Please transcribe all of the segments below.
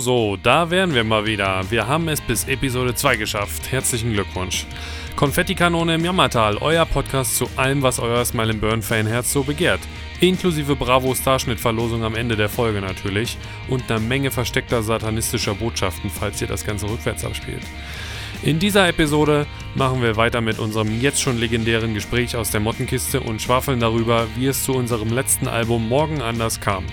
So, da wären wir mal wieder. Wir haben es bis Episode 2 geschafft. Herzlichen Glückwunsch. Konfettikanone im Jammertal, euer Podcast zu allem, was euer Smile Burn Fanherz so begehrt. Inklusive Bravo Starschnitt-Verlosung am Ende der Folge natürlich und einer Menge versteckter satanistischer Botschaften, falls ihr das Ganze rückwärts abspielt. In dieser Episode machen wir weiter mit unserem jetzt schon legendären Gespräch aus der Mottenkiste und schwafeln darüber, wie es zu unserem letzten Album Morgen anders kam.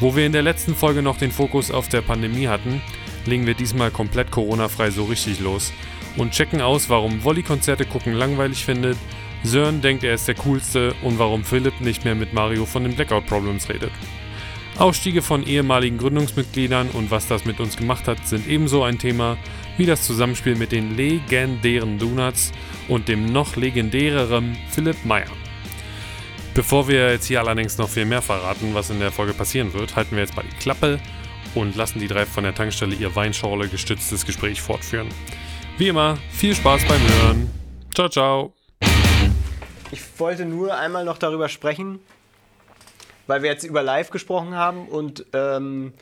Wo wir in der letzten Folge noch den Fokus auf der Pandemie hatten, legen wir diesmal komplett Corona-frei so richtig los und checken aus, warum Wolli Konzerte gucken langweilig findet, Sören denkt, er ist der Coolste und warum Philipp nicht mehr mit Mario von den Blackout Problems redet. Ausstiege von ehemaligen Gründungsmitgliedern und was das mit uns gemacht hat, sind ebenso ein Thema wie das Zusammenspiel mit den legendären Donuts und dem noch legendäreren Philipp Meyer. Bevor wir jetzt hier allerdings noch viel mehr verraten, was in der Folge passieren wird, halten wir jetzt mal die Klappe und lassen die drei von der Tankstelle ihr Weinschorle gestütztes Gespräch fortführen. Wie immer, viel Spaß beim Hören. Ciao, ciao. Ich wollte nur einmal noch darüber sprechen, weil wir jetzt über Live gesprochen haben und ähm,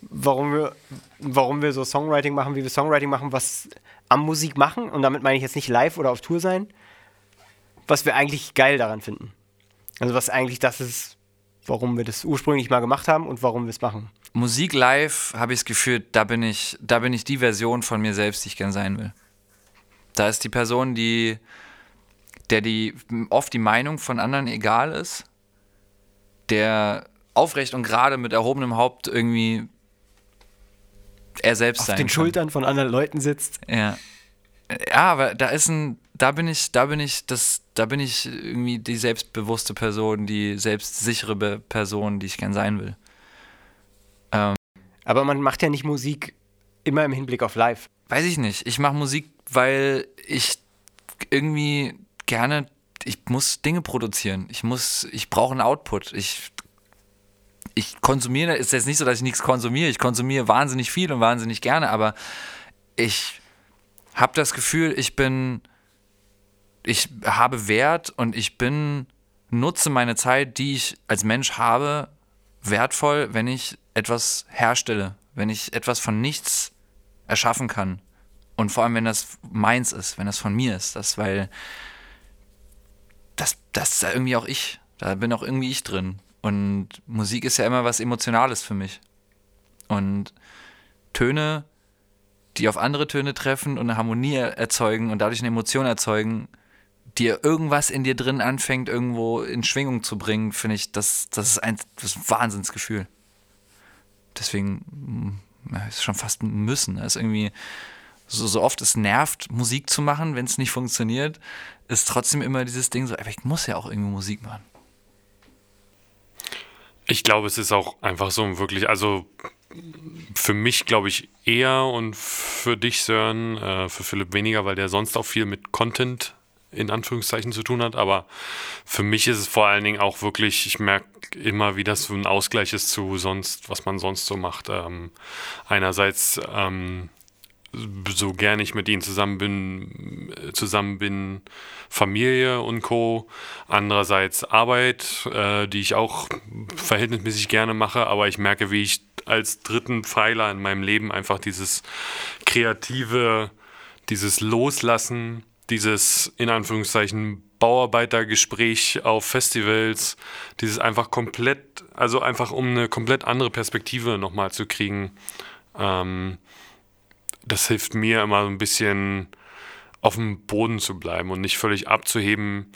warum, wir, warum wir so Songwriting machen, wie wir Songwriting machen, was am Musik machen. Und damit meine ich jetzt nicht live oder auf Tour sein, was wir eigentlich geil daran finden. Also was eigentlich das ist, warum wir das ursprünglich mal gemacht haben und warum wir es machen. Musik live habe ich das Gefühl, da bin ich, da bin ich die Version von mir selbst, die ich gern sein will. Da ist die Person, die, der die oft die Meinung von anderen egal ist, der aufrecht und gerade mit erhobenem Haupt irgendwie er selbst Auf sein den kann. Schultern von anderen Leuten sitzt. Ja. Ja, aber da ist ein, da bin ich, da bin ich, das, da bin ich irgendwie die selbstbewusste Person, die selbstsichere Person, die ich gern sein will. Aber man macht ja nicht Musik immer im Hinblick auf Live. Weiß ich nicht. Ich mache Musik, weil ich irgendwie gerne, ich muss Dinge produzieren. Ich muss, ich brauche einen Output. Ich, ich konsumiere, ist jetzt nicht so, dass ich nichts konsumiere. Ich konsumiere wahnsinnig viel und wahnsinnig gerne, aber ich habe das Gefühl, ich bin, ich habe Wert und ich bin, nutze meine Zeit, die ich als Mensch habe, wertvoll, wenn ich etwas herstelle, wenn ich etwas von nichts erschaffen kann. Und vor allem, wenn das meins ist, wenn das von mir ist, das, weil das, das ist ja irgendwie auch ich. Da bin auch irgendwie ich drin. Und Musik ist ja immer was Emotionales für mich. Und Töne, die auf andere Töne treffen und eine Harmonie erzeugen und dadurch eine Emotion erzeugen, dir irgendwas in dir drin anfängt, irgendwo in Schwingung zu bringen, finde ich, das, das ist ein, das ist ein Wahnsinnsgefühl. Deswegen mm, ja, ist schon fast ein Müssen. Es ist irgendwie so, so oft es nervt, Musik zu machen, wenn es nicht funktioniert, ist trotzdem immer dieses Ding so, ich muss ja auch irgendwie Musik machen. Ich glaube, es ist auch einfach so wirklich, also für mich glaube ich eher und für dich, Sören, äh, für Philipp weniger, weil der sonst auch viel mit Content in Anführungszeichen zu tun hat. Aber für mich ist es vor allen Dingen auch wirklich, ich merke immer, wie das so ein Ausgleich ist zu sonst, was man sonst so macht. Ähm, einerseits ähm, so gern ich mit ihnen zusammen bin, zusammen bin, Familie und Co. Andererseits Arbeit, äh, die ich auch verhältnismäßig gerne mache, aber ich merke, wie ich als dritten Pfeiler in meinem Leben einfach dieses kreative, dieses Loslassen, dieses in Anführungszeichen Bauarbeitergespräch auf Festivals, dieses einfach komplett, also einfach um eine komplett andere Perspektive nochmal zu kriegen. Ähm, das hilft mir immer so ein bisschen auf dem Boden zu bleiben und nicht völlig abzuheben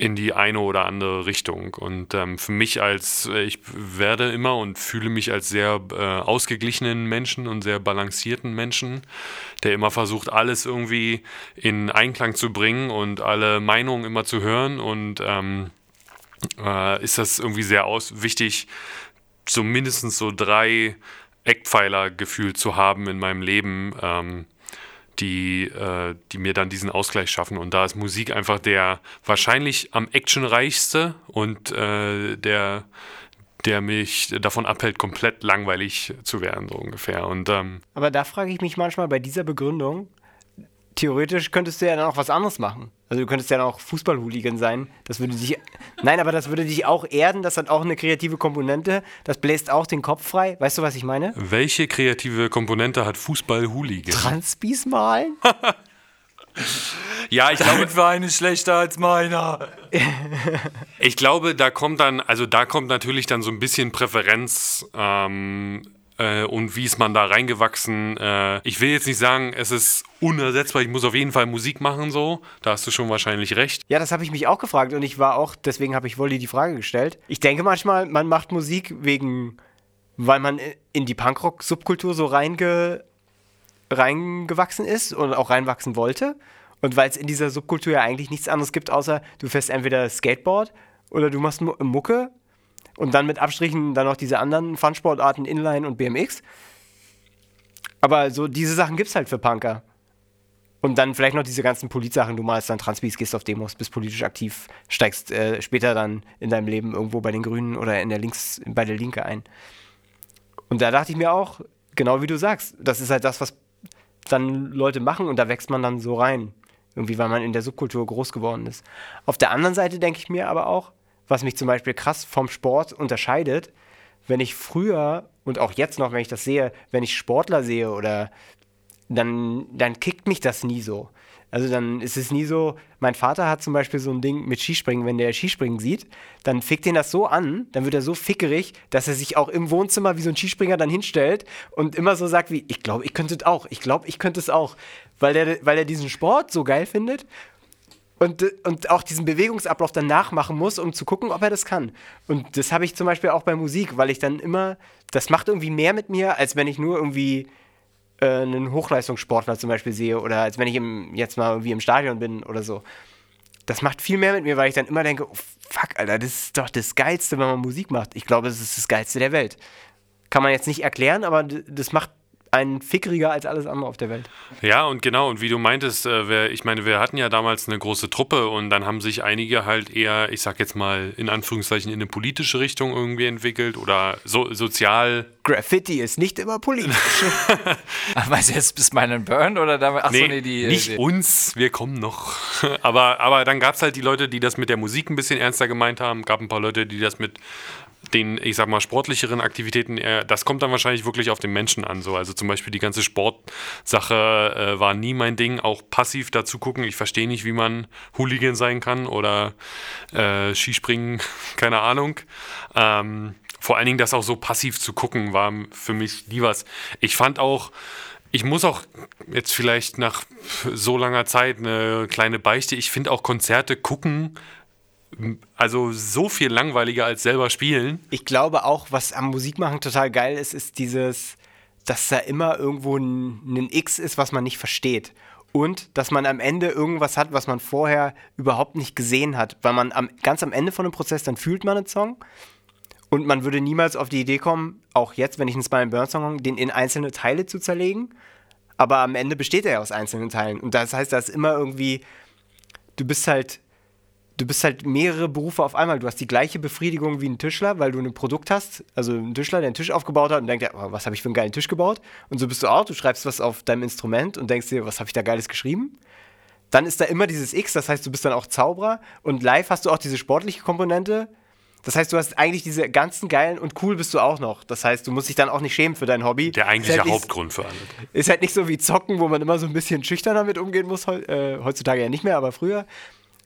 in die eine oder andere Richtung. Und ähm, für mich als, äh, ich werde immer und fühle mich als sehr äh, ausgeglichenen Menschen und sehr balancierten Menschen, der immer versucht, alles irgendwie in Einklang zu bringen und alle Meinungen immer zu hören. Und ähm, äh, ist das irgendwie sehr aus wichtig, so so drei Eckpfeiler gefühlt zu haben in meinem Leben, ähm, die, äh, die mir dann diesen Ausgleich schaffen. Und da ist Musik einfach der wahrscheinlich am actionreichste und äh, der, der mich davon abhält, komplett langweilig zu werden, so ungefähr. Und ähm, Aber da frage ich mich manchmal bei dieser Begründung, theoretisch könntest du ja dann auch was anderes machen. Also du könntest ja dann auch Fußballhooligan sein. Das würde dich. Nein, aber das würde dich auch erden. Das hat auch eine kreative Komponente. Das bläst auch den Kopf frei. Weißt du, was ich meine? Welche kreative Komponente hat Fußball-Hooligan? Transpis malen? Ja, ich glaube, Damit war eine schlechter als meiner. ich glaube, da kommt dann, also da kommt natürlich dann so ein bisschen Präferenz ähm, äh, und wie ist man da reingewachsen. Äh, ich will jetzt nicht sagen, es ist unersetzbar, ich muss auf jeden Fall Musik machen, so. Da hast du schon wahrscheinlich recht. Ja, das habe ich mich auch gefragt und ich war auch, deswegen habe ich Wolli die Frage gestellt. Ich denke manchmal, man macht Musik wegen, weil man in die Punkrock-Subkultur so reinge, reingewachsen ist und auch reinwachsen wollte. Und weil es in dieser Subkultur ja eigentlich nichts anderes gibt, außer du fährst entweder Skateboard oder du machst Mu- Mucke und dann mit Abstrichen dann noch diese anderen Funsportarten Inline und BMX. Aber so diese Sachen gibt es halt für Punker. Und dann vielleicht noch diese ganzen Politsachen, du malst dann Transbis, gehst auf Demos, bist politisch aktiv, steigst äh, später dann in deinem Leben irgendwo bei den Grünen oder in der Links, bei der Linke ein. Und da dachte ich mir auch, genau wie du sagst, das ist halt das, was dann Leute machen und da wächst man dann so rein. Irgendwie, weil man in der Subkultur groß geworden ist. Auf der anderen Seite denke ich mir aber auch, was mich zum Beispiel krass vom Sport unterscheidet, wenn ich früher und auch jetzt noch, wenn ich das sehe, wenn ich Sportler sehe oder dann, dann kickt mich das nie so. Also dann ist es nie so, mein Vater hat zum Beispiel so ein Ding mit Skispringen, wenn der Skispringen sieht, dann fickt ihn das so an, dann wird er so fickerig, dass er sich auch im Wohnzimmer wie so ein Skispringer dann hinstellt und immer so sagt wie, ich glaube, ich könnte es auch, ich glaube, ich könnte es auch, weil er, weil er diesen Sport so geil findet und, und auch diesen Bewegungsablauf dann nachmachen muss, um zu gucken, ob er das kann. Und das habe ich zum Beispiel auch bei Musik, weil ich dann immer, das macht irgendwie mehr mit mir, als wenn ich nur irgendwie äh, einen Hochleistungssportler zum Beispiel sehe oder als wenn ich im, jetzt mal irgendwie im Stadion bin oder so. Das macht viel mehr mit mir, weil ich dann immer denke, oh, fuck, Alter, das ist doch das Geilste, wenn man Musik macht. Ich glaube, das ist das Geilste der Welt. Kann man jetzt nicht erklären, aber das macht einen fickeriger als alles andere auf der Welt. Ja, und genau, und wie du meintest, äh, wir, ich meine, wir hatten ja damals eine große Truppe und dann haben sich einige halt eher, ich sag jetzt mal, in Anführungszeichen in eine politische Richtung irgendwie entwickelt oder so, sozial. Graffiti ist nicht immer politisch. Meinst du jetzt bis meinen Burn oder damit? Achso, Nee, nee, die. nicht die, uns, wir kommen noch. aber, aber dann gab es halt die Leute, die das mit der Musik ein bisschen ernster gemeint haben. Gab ein paar Leute, die das mit den, ich sag mal, sportlicheren Aktivitäten, eher, das kommt dann wahrscheinlich wirklich auf den Menschen an. So. Also zum Beispiel die ganze Sportsache äh, war nie mein Ding. Auch passiv dazu gucken. Ich verstehe nicht, wie man Hooligan sein kann oder äh, Skispringen, keine Ahnung. Ähm, vor allen Dingen das auch so passiv zu gucken, war für mich nie was. Ich fand auch, ich muss auch jetzt vielleicht nach so langer Zeit eine kleine Beichte, ich finde auch Konzerte gucken, also so viel langweiliger als selber spielen. ich glaube auch, was am Musikmachen total geil ist, ist dieses, dass da immer irgendwo ein, ein X ist, was man nicht versteht. Und dass man am Ende irgendwas hat, was man vorher überhaupt nicht gesehen hat. Weil man am, ganz am Ende von dem Prozess, dann fühlt man einen Song. Und man würde niemals auf die Idee kommen, auch jetzt, wenn ich einen Spy Burn Song habe, den in einzelne Teile zu zerlegen. Aber am Ende besteht er ja aus einzelnen Teilen. Und das heißt, da ist immer irgendwie, du bist halt du bist halt mehrere Berufe auf einmal. Du hast die gleiche Befriedigung wie ein Tischler, weil du ein Produkt hast. Also ein Tischler, der einen Tisch aufgebaut hat und denkt, oh, was habe ich für einen geilen Tisch gebaut? Und so bist du auch. Du schreibst was auf deinem Instrument und denkst dir, was habe ich da Geiles geschrieben? Dann ist da immer dieses X, das heißt, du bist dann auch Zauberer. Und live hast du auch diese sportliche Komponente. Das heißt, du hast eigentlich diese ganzen geilen und cool bist du auch noch. Das heißt, du musst dich dann auch nicht schämen für dein Hobby. Der eigentliche halt nicht- Hauptgrund für alles. ist halt nicht so wie Zocken, wo man immer so ein bisschen schüchterner mit umgehen muss. Äh, heutzutage ja nicht mehr, aber früher.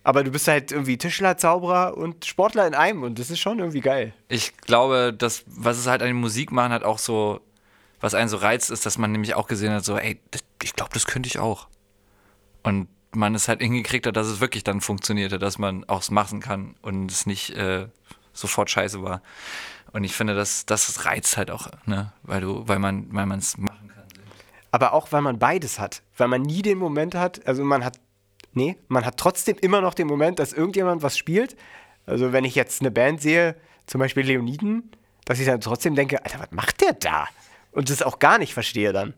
Aber du bist halt irgendwie Tischler, Zauberer und Sportler in einem und das ist schon irgendwie geil. Ich glaube, dass, was es halt an den Musik machen hat, auch so, was einen so reizt, ist, dass man nämlich auch gesehen hat, so, ey, das, ich glaube, das könnte ich auch. Und man es halt hingekriegt hat, dass es wirklich dann funktionierte, dass man auch es machen kann und es nicht äh, sofort scheiße war. Und ich finde, das, das reizt halt auch, ne? Weil du, weil man, weil man es machen kann. Aber auch, weil man beides hat. Weil man nie den Moment hat, also man hat, nee, man hat trotzdem immer noch den Moment, dass irgendjemand was spielt. Also wenn ich jetzt eine Band sehe, zum Beispiel Leoniden, dass ich dann trotzdem denke, Alter, was macht der da? Und das auch gar nicht verstehe dann.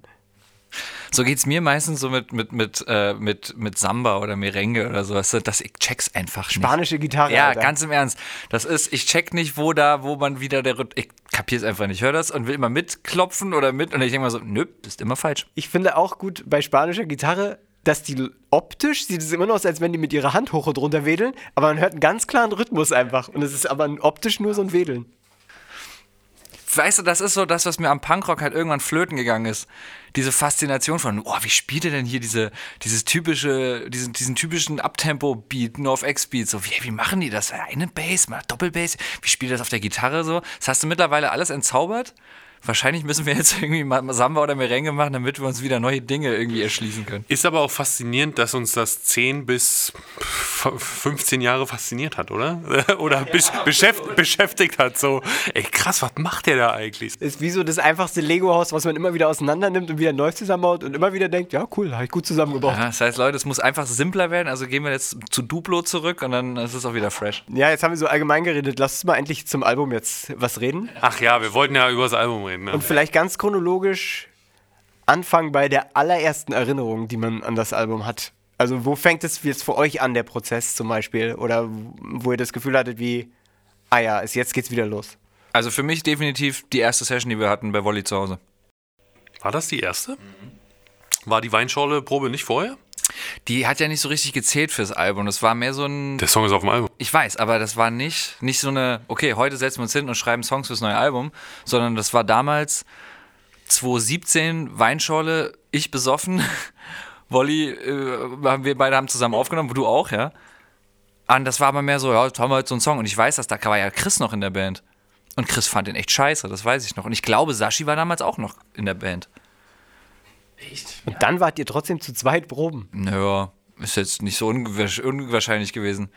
So geht es mir meistens so mit, mit, mit, äh, mit, mit Samba oder Merengue oder sowas, dass ich check's einfach nicht. Spanische Gitarre. Ja, Alter. ganz im Ernst. Das ist, ich check nicht, wo da, wo man wieder der Ich kapier's einfach nicht. Ich höre das und will immer mitklopfen oder mit. Und ich denke mal so, nö, bist immer falsch. Ich finde auch gut bei spanischer Gitarre, dass die optisch sieht es immer noch aus, als wenn die mit ihrer Hand hoch und runter wedeln, aber man hört einen ganz klaren Rhythmus einfach. Und es ist aber optisch nur so ein Wedeln. Weißt du, das ist so das, was mir am Punkrock halt irgendwann flöten gegangen ist. Diese Faszination von, oh, wie spielt er denn hier diese, dieses typische, diesen, diesen typischen Uptempo-Beat, nur auf X-Beat, so, wie, wie machen die das? Eine Bass, mal Doppelbass, wie spielt das auf der Gitarre so? Das hast du mittlerweile alles entzaubert wahrscheinlich müssen wir jetzt irgendwie mal Samba oder Merengue machen, damit wir uns wieder neue Dinge irgendwie erschließen können. Ist aber auch faszinierend, dass uns das 10 bis 15 Jahre fasziniert hat, oder? oder ja, beschäftigt, beschäftigt hat. So, ey, krass, was macht der da eigentlich? Ist wie so das einfachste Lego-Haus, was man immer wieder auseinander nimmt und wieder neu zusammenbaut und immer wieder denkt, ja, cool, habe ich gut zusammengebaut. Ja, das heißt, Leute, es muss einfach simpler werden. Also gehen wir jetzt zu Duplo zurück und dann ist es auch wieder fresh. Ja, jetzt haben wir so allgemein geredet. Lass uns mal endlich zum Album jetzt was reden. Ach ja, wir wollten ja über das Album reden. Ne? Und vielleicht ganz chronologisch anfangen bei der allerersten Erinnerung, die man an das Album hat. Also wo fängt es jetzt für euch an, der Prozess zum Beispiel? Oder wo ihr das Gefühl hattet wie, ah ja, jetzt geht's wieder los? Also für mich definitiv die erste Session, die wir hatten bei Wolli zu Hause. War das die erste? Mhm. War die Weinschorle-Probe nicht vorher? Die hat ja nicht so richtig gezählt fürs Album. Das war mehr so ein. Der Song ist auf dem Album. Ich weiß, aber das war nicht, nicht so eine, okay, heute setzen wir uns hin und schreiben Songs fürs neue Album, sondern das war damals 2017 Weinschorle, ich besoffen. Wolli, äh, wir beide haben zusammen aufgenommen, du auch, ja. Und das war aber mehr so, ja, jetzt haben wir heute so einen Song. Und ich weiß, dass da war ja Chris noch in der Band. Und Chris fand den echt scheiße, das weiß ich noch. Und ich glaube, Sashi war damals auch noch in der Band. Echt? Und dann wart ihr trotzdem zu zweit proben. Naja, ist jetzt nicht so unwahrscheinlich gewesen.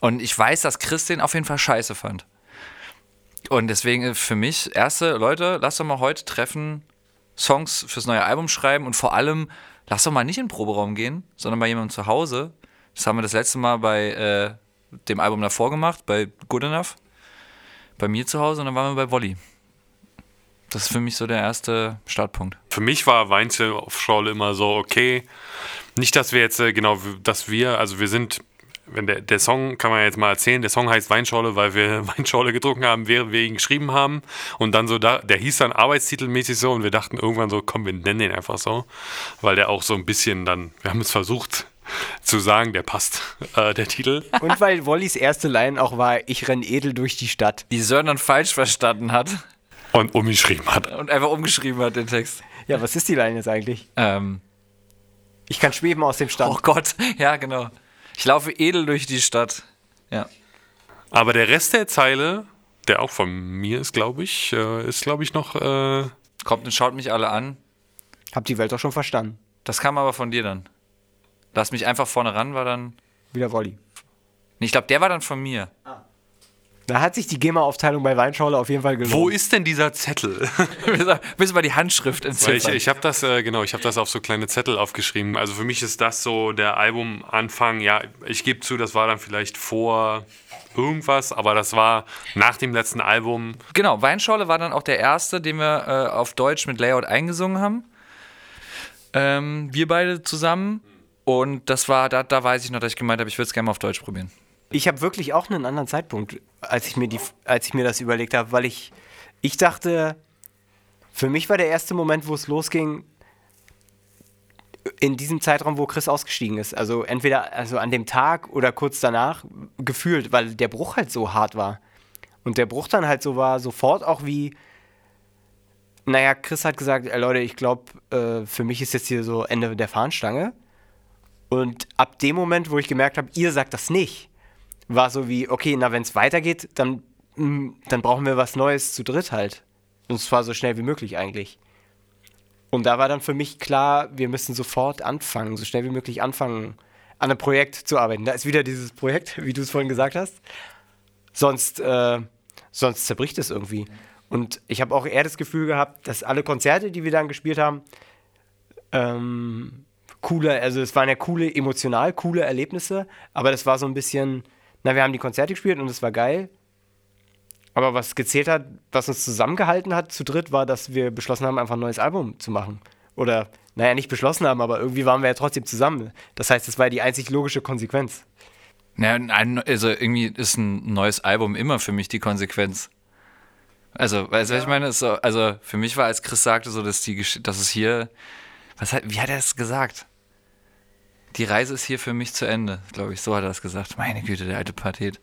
Und ich weiß, dass Chris den auf jeden Fall scheiße fand. Und deswegen äh, für mich, erste Leute, lasst doch mal heute treffen, Songs fürs neue Album schreiben und vor allem, lasst doch mal nicht in den Proberaum gehen, sondern bei jemandem zu Hause. Das haben wir das letzte Mal bei äh, dem Album davor gemacht, bei Good Enough. Bei mir zu Hause und dann waren wir bei Wolli. Das ist für mich so der erste Startpunkt. Für mich war Weinzel auf Schorle immer so, okay, nicht, dass wir jetzt, äh, genau, dass wir, also wir sind, wenn der, der Song, kann man jetzt mal erzählen, der Song heißt Weinschorle, weil wir Weinschorle getrunken haben, während wir ihn geschrieben haben. Und dann so, da, der hieß dann arbeitstitelmäßig so und wir dachten irgendwann so, komm, wir nennen den einfach so. Weil der auch so ein bisschen dann, wir haben es versucht, zu sagen, der passt, äh, der Titel. Und weil Wollys erste Line auch war, ich renn edel durch die Stadt. Die Sören dann falsch verstanden hat. Und umgeschrieben hat. Und einfach umgeschrieben hat, den Text. Ja, was ist die Line jetzt eigentlich? Ähm. Ich kann schweben aus dem Stand. Oh Gott, ja, genau. Ich laufe edel durch die Stadt. Ja. Aber der Rest der Zeile, der auch von mir ist, glaube ich, äh, ist, glaube ich, noch. Äh Kommt und schaut mich alle an. Hab die Welt doch schon verstanden. Das kam aber von dir dann. Lass mich einfach vorne ran, war dann. Wieder Wolli. Ich glaube, der war dann von mir. Ah. Da hat sich die GEMA-Aufteilung bei Weinschorle auf jeden Fall gelohnt. Wo ist denn dieser Zettel? Müssen wir die Handschrift entziffern. Ich, ich habe das, äh, genau, ich habe das auf so kleine Zettel aufgeschrieben. Also für mich ist das so der Albumanfang. Ja, ich gebe zu, das war dann vielleicht vor irgendwas, aber das war nach dem letzten Album. Genau, Weinschorle war dann auch der erste, den wir äh, auf Deutsch mit Layout eingesungen haben. Ähm, wir beide zusammen. Und das war, da, da weiß ich noch, dass ich gemeint habe, ich würde es gerne mal auf Deutsch probieren. Ich habe wirklich auch einen anderen Zeitpunkt, als ich mir, die, als ich mir das überlegt habe, weil ich, ich dachte, für mich war der erste Moment, wo es losging, in diesem Zeitraum, wo Chris ausgestiegen ist. Also entweder also an dem Tag oder kurz danach gefühlt, weil der Bruch halt so hart war. Und der Bruch dann halt so war, sofort auch wie, naja, Chris hat gesagt, ey Leute, ich glaube, äh, für mich ist jetzt hier so Ende der Fahnenstange. Und ab dem Moment, wo ich gemerkt habe, ihr sagt das nicht, war so wie, okay, na, wenn es weitergeht, dann, mm, dann brauchen wir was Neues zu dritt halt. Und zwar so schnell wie möglich eigentlich. Und da war dann für mich klar, wir müssen sofort anfangen, so schnell wie möglich anfangen, an einem Projekt zu arbeiten. Da ist wieder dieses Projekt, wie du es vorhin gesagt hast. Sonst, äh, sonst zerbricht es irgendwie. Und ich habe auch eher das Gefühl gehabt, dass alle Konzerte, die wir dann gespielt haben, ähm, coole, also es waren ja coole, emotional coole Erlebnisse, aber das war so ein bisschen, na, wir haben die Konzerte gespielt und es war geil. Aber was gezählt hat, was uns zusammengehalten hat zu dritt, war, dass wir beschlossen haben, einfach ein neues Album zu machen. Oder, naja, nicht beschlossen haben, aber irgendwie waren wir ja trotzdem zusammen. Das heißt, das war die einzig logische Konsequenz. Naja, also irgendwie ist ein neues Album immer für mich die Konsequenz. Also, weißt du, ja. was ich meine? So, also, für mich war, als Chris sagte, so, dass, die, dass es hier, was hat, wie hat er es gesagt? Die Reise ist hier für mich zu Ende, glaube ich. So hat er das gesagt. Meine Güte, der alte Pathet.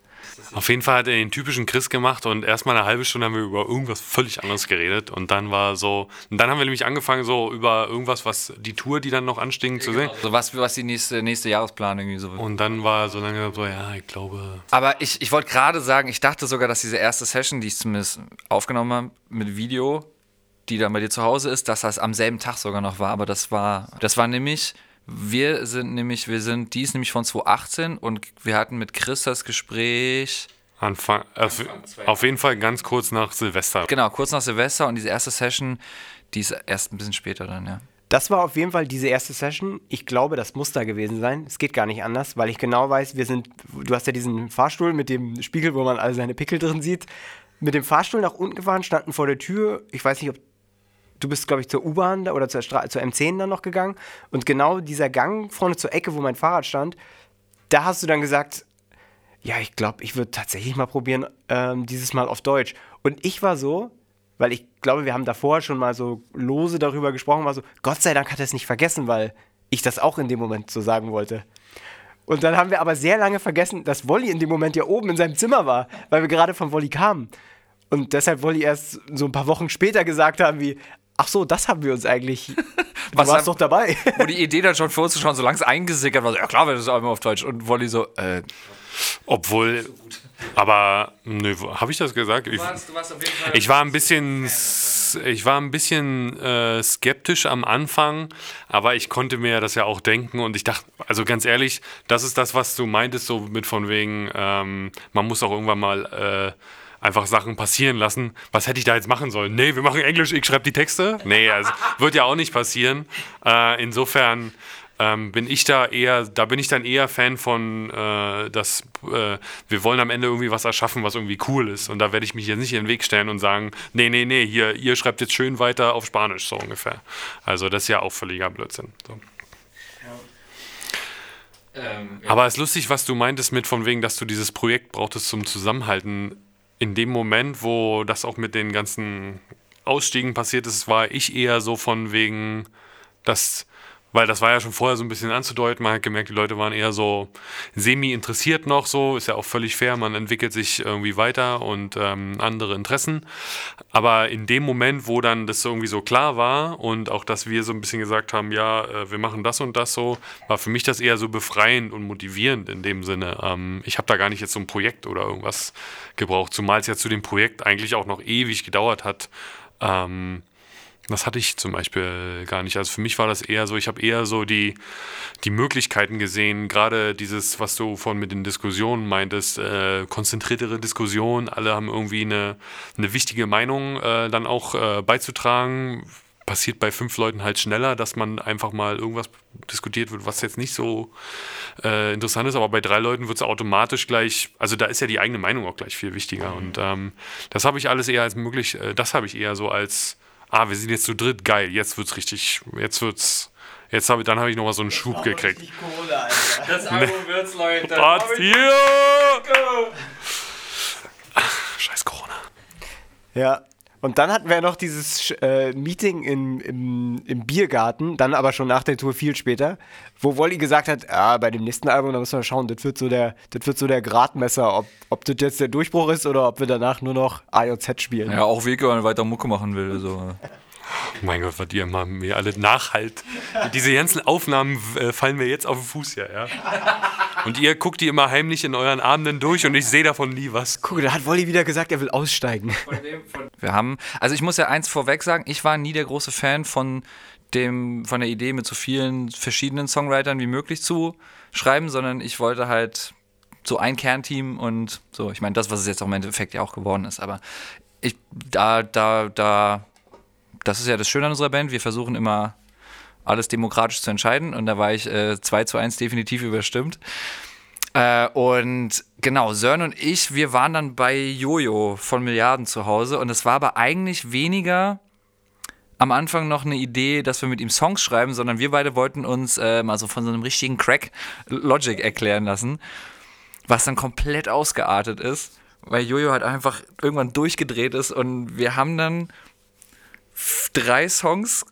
Auf jeden Fall hat er den typischen Chris gemacht und erstmal eine halbe Stunde haben wir über irgendwas völlig anderes geredet und dann war so, und dann haben wir nämlich angefangen so über irgendwas, was die Tour, die dann noch anstingen, zu sehen. So was, was die nächste, nächste Jahresplan irgendwie so wird. Und dann war so lange so, ja, ich glaube, Aber ich, ich wollte gerade sagen, ich dachte sogar, dass diese erste Session, die ich zumindest aufgenommen habe mit Video, die dann bei dir zu Hause ist, dass das am selben Tag sogar noch war. Aber das war, das war nämlich, wir sind nämlich, wir sind, die ist nämlich von 2018 und wir hatten mit Chris das Gespräch, Anfang, auf, auf jeden Fall ganz kurz nach Silvester. genau, kurz nach Silvester und diese erste Session, die ist erst ein bisschen später dann, ja. Das war auf jeden Fall diese erste Session. Ich glaube, das muss da gewesen sein. Es geht gar nicht anders, weil ich genau weiß, wir sind, du hast ja diesen Fahrstuhl mit dem Spiegel, wo man all seine Pickel drin sieht. Mit dem Fahrstuhl nach unten gefahren, standen vor der Tür. Ich weiß nicht, ob du bist, glaube ich, zur U-Bahn oder zur, Stra zur M10 dann noch gegangen. Und genau dieser Gang vorne zur Ecke, wo mein Fahrrad stand, da hast du dann gesagt, ja, ich glaube, ich würde tatsächlich mal probieren, ähm, dieses Mal auf Deutsch. Und ich war so, weil ich glaube, wir haben davor schon mal so lose darüber gesprochen, war so, Gott sei Dank hat er es nicht vergessen, weil ich das auch in dem Moment so sagen wollte. Und dann haben wir aber sehr lange vergessen, dass Wolli in dem Moment ja oben in seinem Zimmer war, weil wir gerade von Wolli kamen. Und deshalb Wolli erst so ein paar Wochen später gesagt haben wie, ach so, das haben wir uns eigentlich, du Was warst haben- doch dabei. Wo die Idee dann schon für uns schon so langsam eingesickert war, so, ja klar, wir das einmal auf Deutsch. Und Wolli so, äh, Obwohl, aber, nö, habe ich das gesagt? Ich, ich war ein bisschen, ich war ein bisschen äh, skeptisch am Anfang, aber ich konnte mir das ja auch denken und ich dachte, also ganz ehrlich, das ist das, was du meintest, so mit von wegen, ähm, man muss auch irgendwann mal äh, einfach Sachen passieren lassen. Was hätte ich da jetzt machen sollen? Nee, wir machen Englisch, ich schreibe die Texte. Nee, also, wird ja auch nicht passieren. Äh, insofern ähm, bin ich da eher, da bin ich dann eher Fan von, äh, dass äh, wir wollen am Ende irgendwie was erschaffen, was irgendwie cool ist. Und da werde ich mich jetzt nicht in den Weg stellen und sagen, nee, nee, nee, hier, ihr schreibt jetzt schön weiter auf Spanisch, so ungefähr. Also das ist ja auch völliger Blödsinn. So. ähm, Aber es ist lustig, was du meintest mit von wegen, dass du dieses Projekt brauchtest zum Zusammenhalten. In dem Moment, wo das auch mit den ganzen Ausstiegen passiert ist, war ich eher so von wegen, dass, weil das war ja schon vorher so ein bisschen anzudeuten, man hat gemerkt, die Leute waren eher so semi interessiert noch so, ist ja auch völlig fair, man entwickelt sich irgendwie weiter und ähm, andere Interessen. Aber in dem Moment, wo dann das irgendwie so klar war und auch, dass wir so ein bisschen gesagt haben, ja, äh, wir machen das und das so, war für mich das eher so befreiend und motivierend in dem Sinne. Ähm, ich habe da gar nicht jetzt so ein Projekt oder irgendwas gebraucht, zumal es ja zu dem Projekt eigentlich auch noch ewig gedauert hat. Ähm, das hatte ich zum Beispiel gar nicht. Also für mich war das eher so, ich habe eher so die, die Möglichkeiten gesehen, gerade dieses, was du von mit den Diskussionen meintest, äh, konzentriertere Diskussionen, alle haben irgendwie eine, eine wichtige Meinung äh, dann auch äh, beizutragen. Passiert bei fünf Leuten halt schneller, dass man einfach mal irgendwas diskutiert wird, was jetzt nicht so äh, interessant ist, aber bei drei Leuten wird es automatisch gleich, also da ist ja die eigene Meinung auch gleich viel wichtiger. Und ähm, das habe ich alles eher als möglich, äh, das habe ich eher so als, ah, wir sind jetzt zu dritt, geil, jetzt wird's richtig, jetzt wird's, jetzt habe ich, dann habe ich nochmal so einen Schub gekriegt. Das Album wird's, Leute. Gott, hier! Scheiß Corona. Ja. Und dann hatten wir noch dieses äh, Meeting in, im, im Biergarten, dann aber schon nach der Tour viel später, wo Wolli gesagt hat, ah, bei dem nächsten Album, da müssen wir schauen, das wird so der, das wird so der Gradmesser, ob, ob das jetzt der Durchbruch ist oder ob wir danach nur noch AJZ spielen. Ja, auch Wilke, wenn er weiter Mucke machen will. So. Mein Gott, was ihr immer mir alle nachhalt. Diese ganzen Aufnahmen äh, fallen mir jetzt auf den Fuß hier, ja. Und ihr guckt die immer heimlich in euren Abenden durch und ich sehe davon nie was. Guck, da hat Wolli wieder gesagt, er will aussteigen. Wir haben, also ich muss ja eins vorweg sagen, ich war nie der große Fan von dem, von der Idee, mit so vielen verschiedenen Songwritern wie möglich zu schreiben, sondern ich wollte halt so ein Kernteam und so, ich meine, das, was es jetzt auch im Endeffekt ja auch geworden ist, aber ich, da, da, da, das ist ja das Schöne an unserer Band, wir versuchen immer alles demokratisch zu entscheiden. Und da war ich äh, 2 zu 1 definitiv überstimmt. Äh, und genau, Sören und ich, wir waren dann bei Jojo von Milliarden zu Hause. Und es war aber eigentlich weniger am Anfang noch eine Idee, dass wir mit ihm Songs schreiben, sondern wir beide wollten uns äh, mal so von so einem richtigen Crack Logic erklären lassen, was dann komplett ausgeartet ist, weil Jojo halt einfach irgendwann durchgedreht ist. Und wir haben dann drei Songs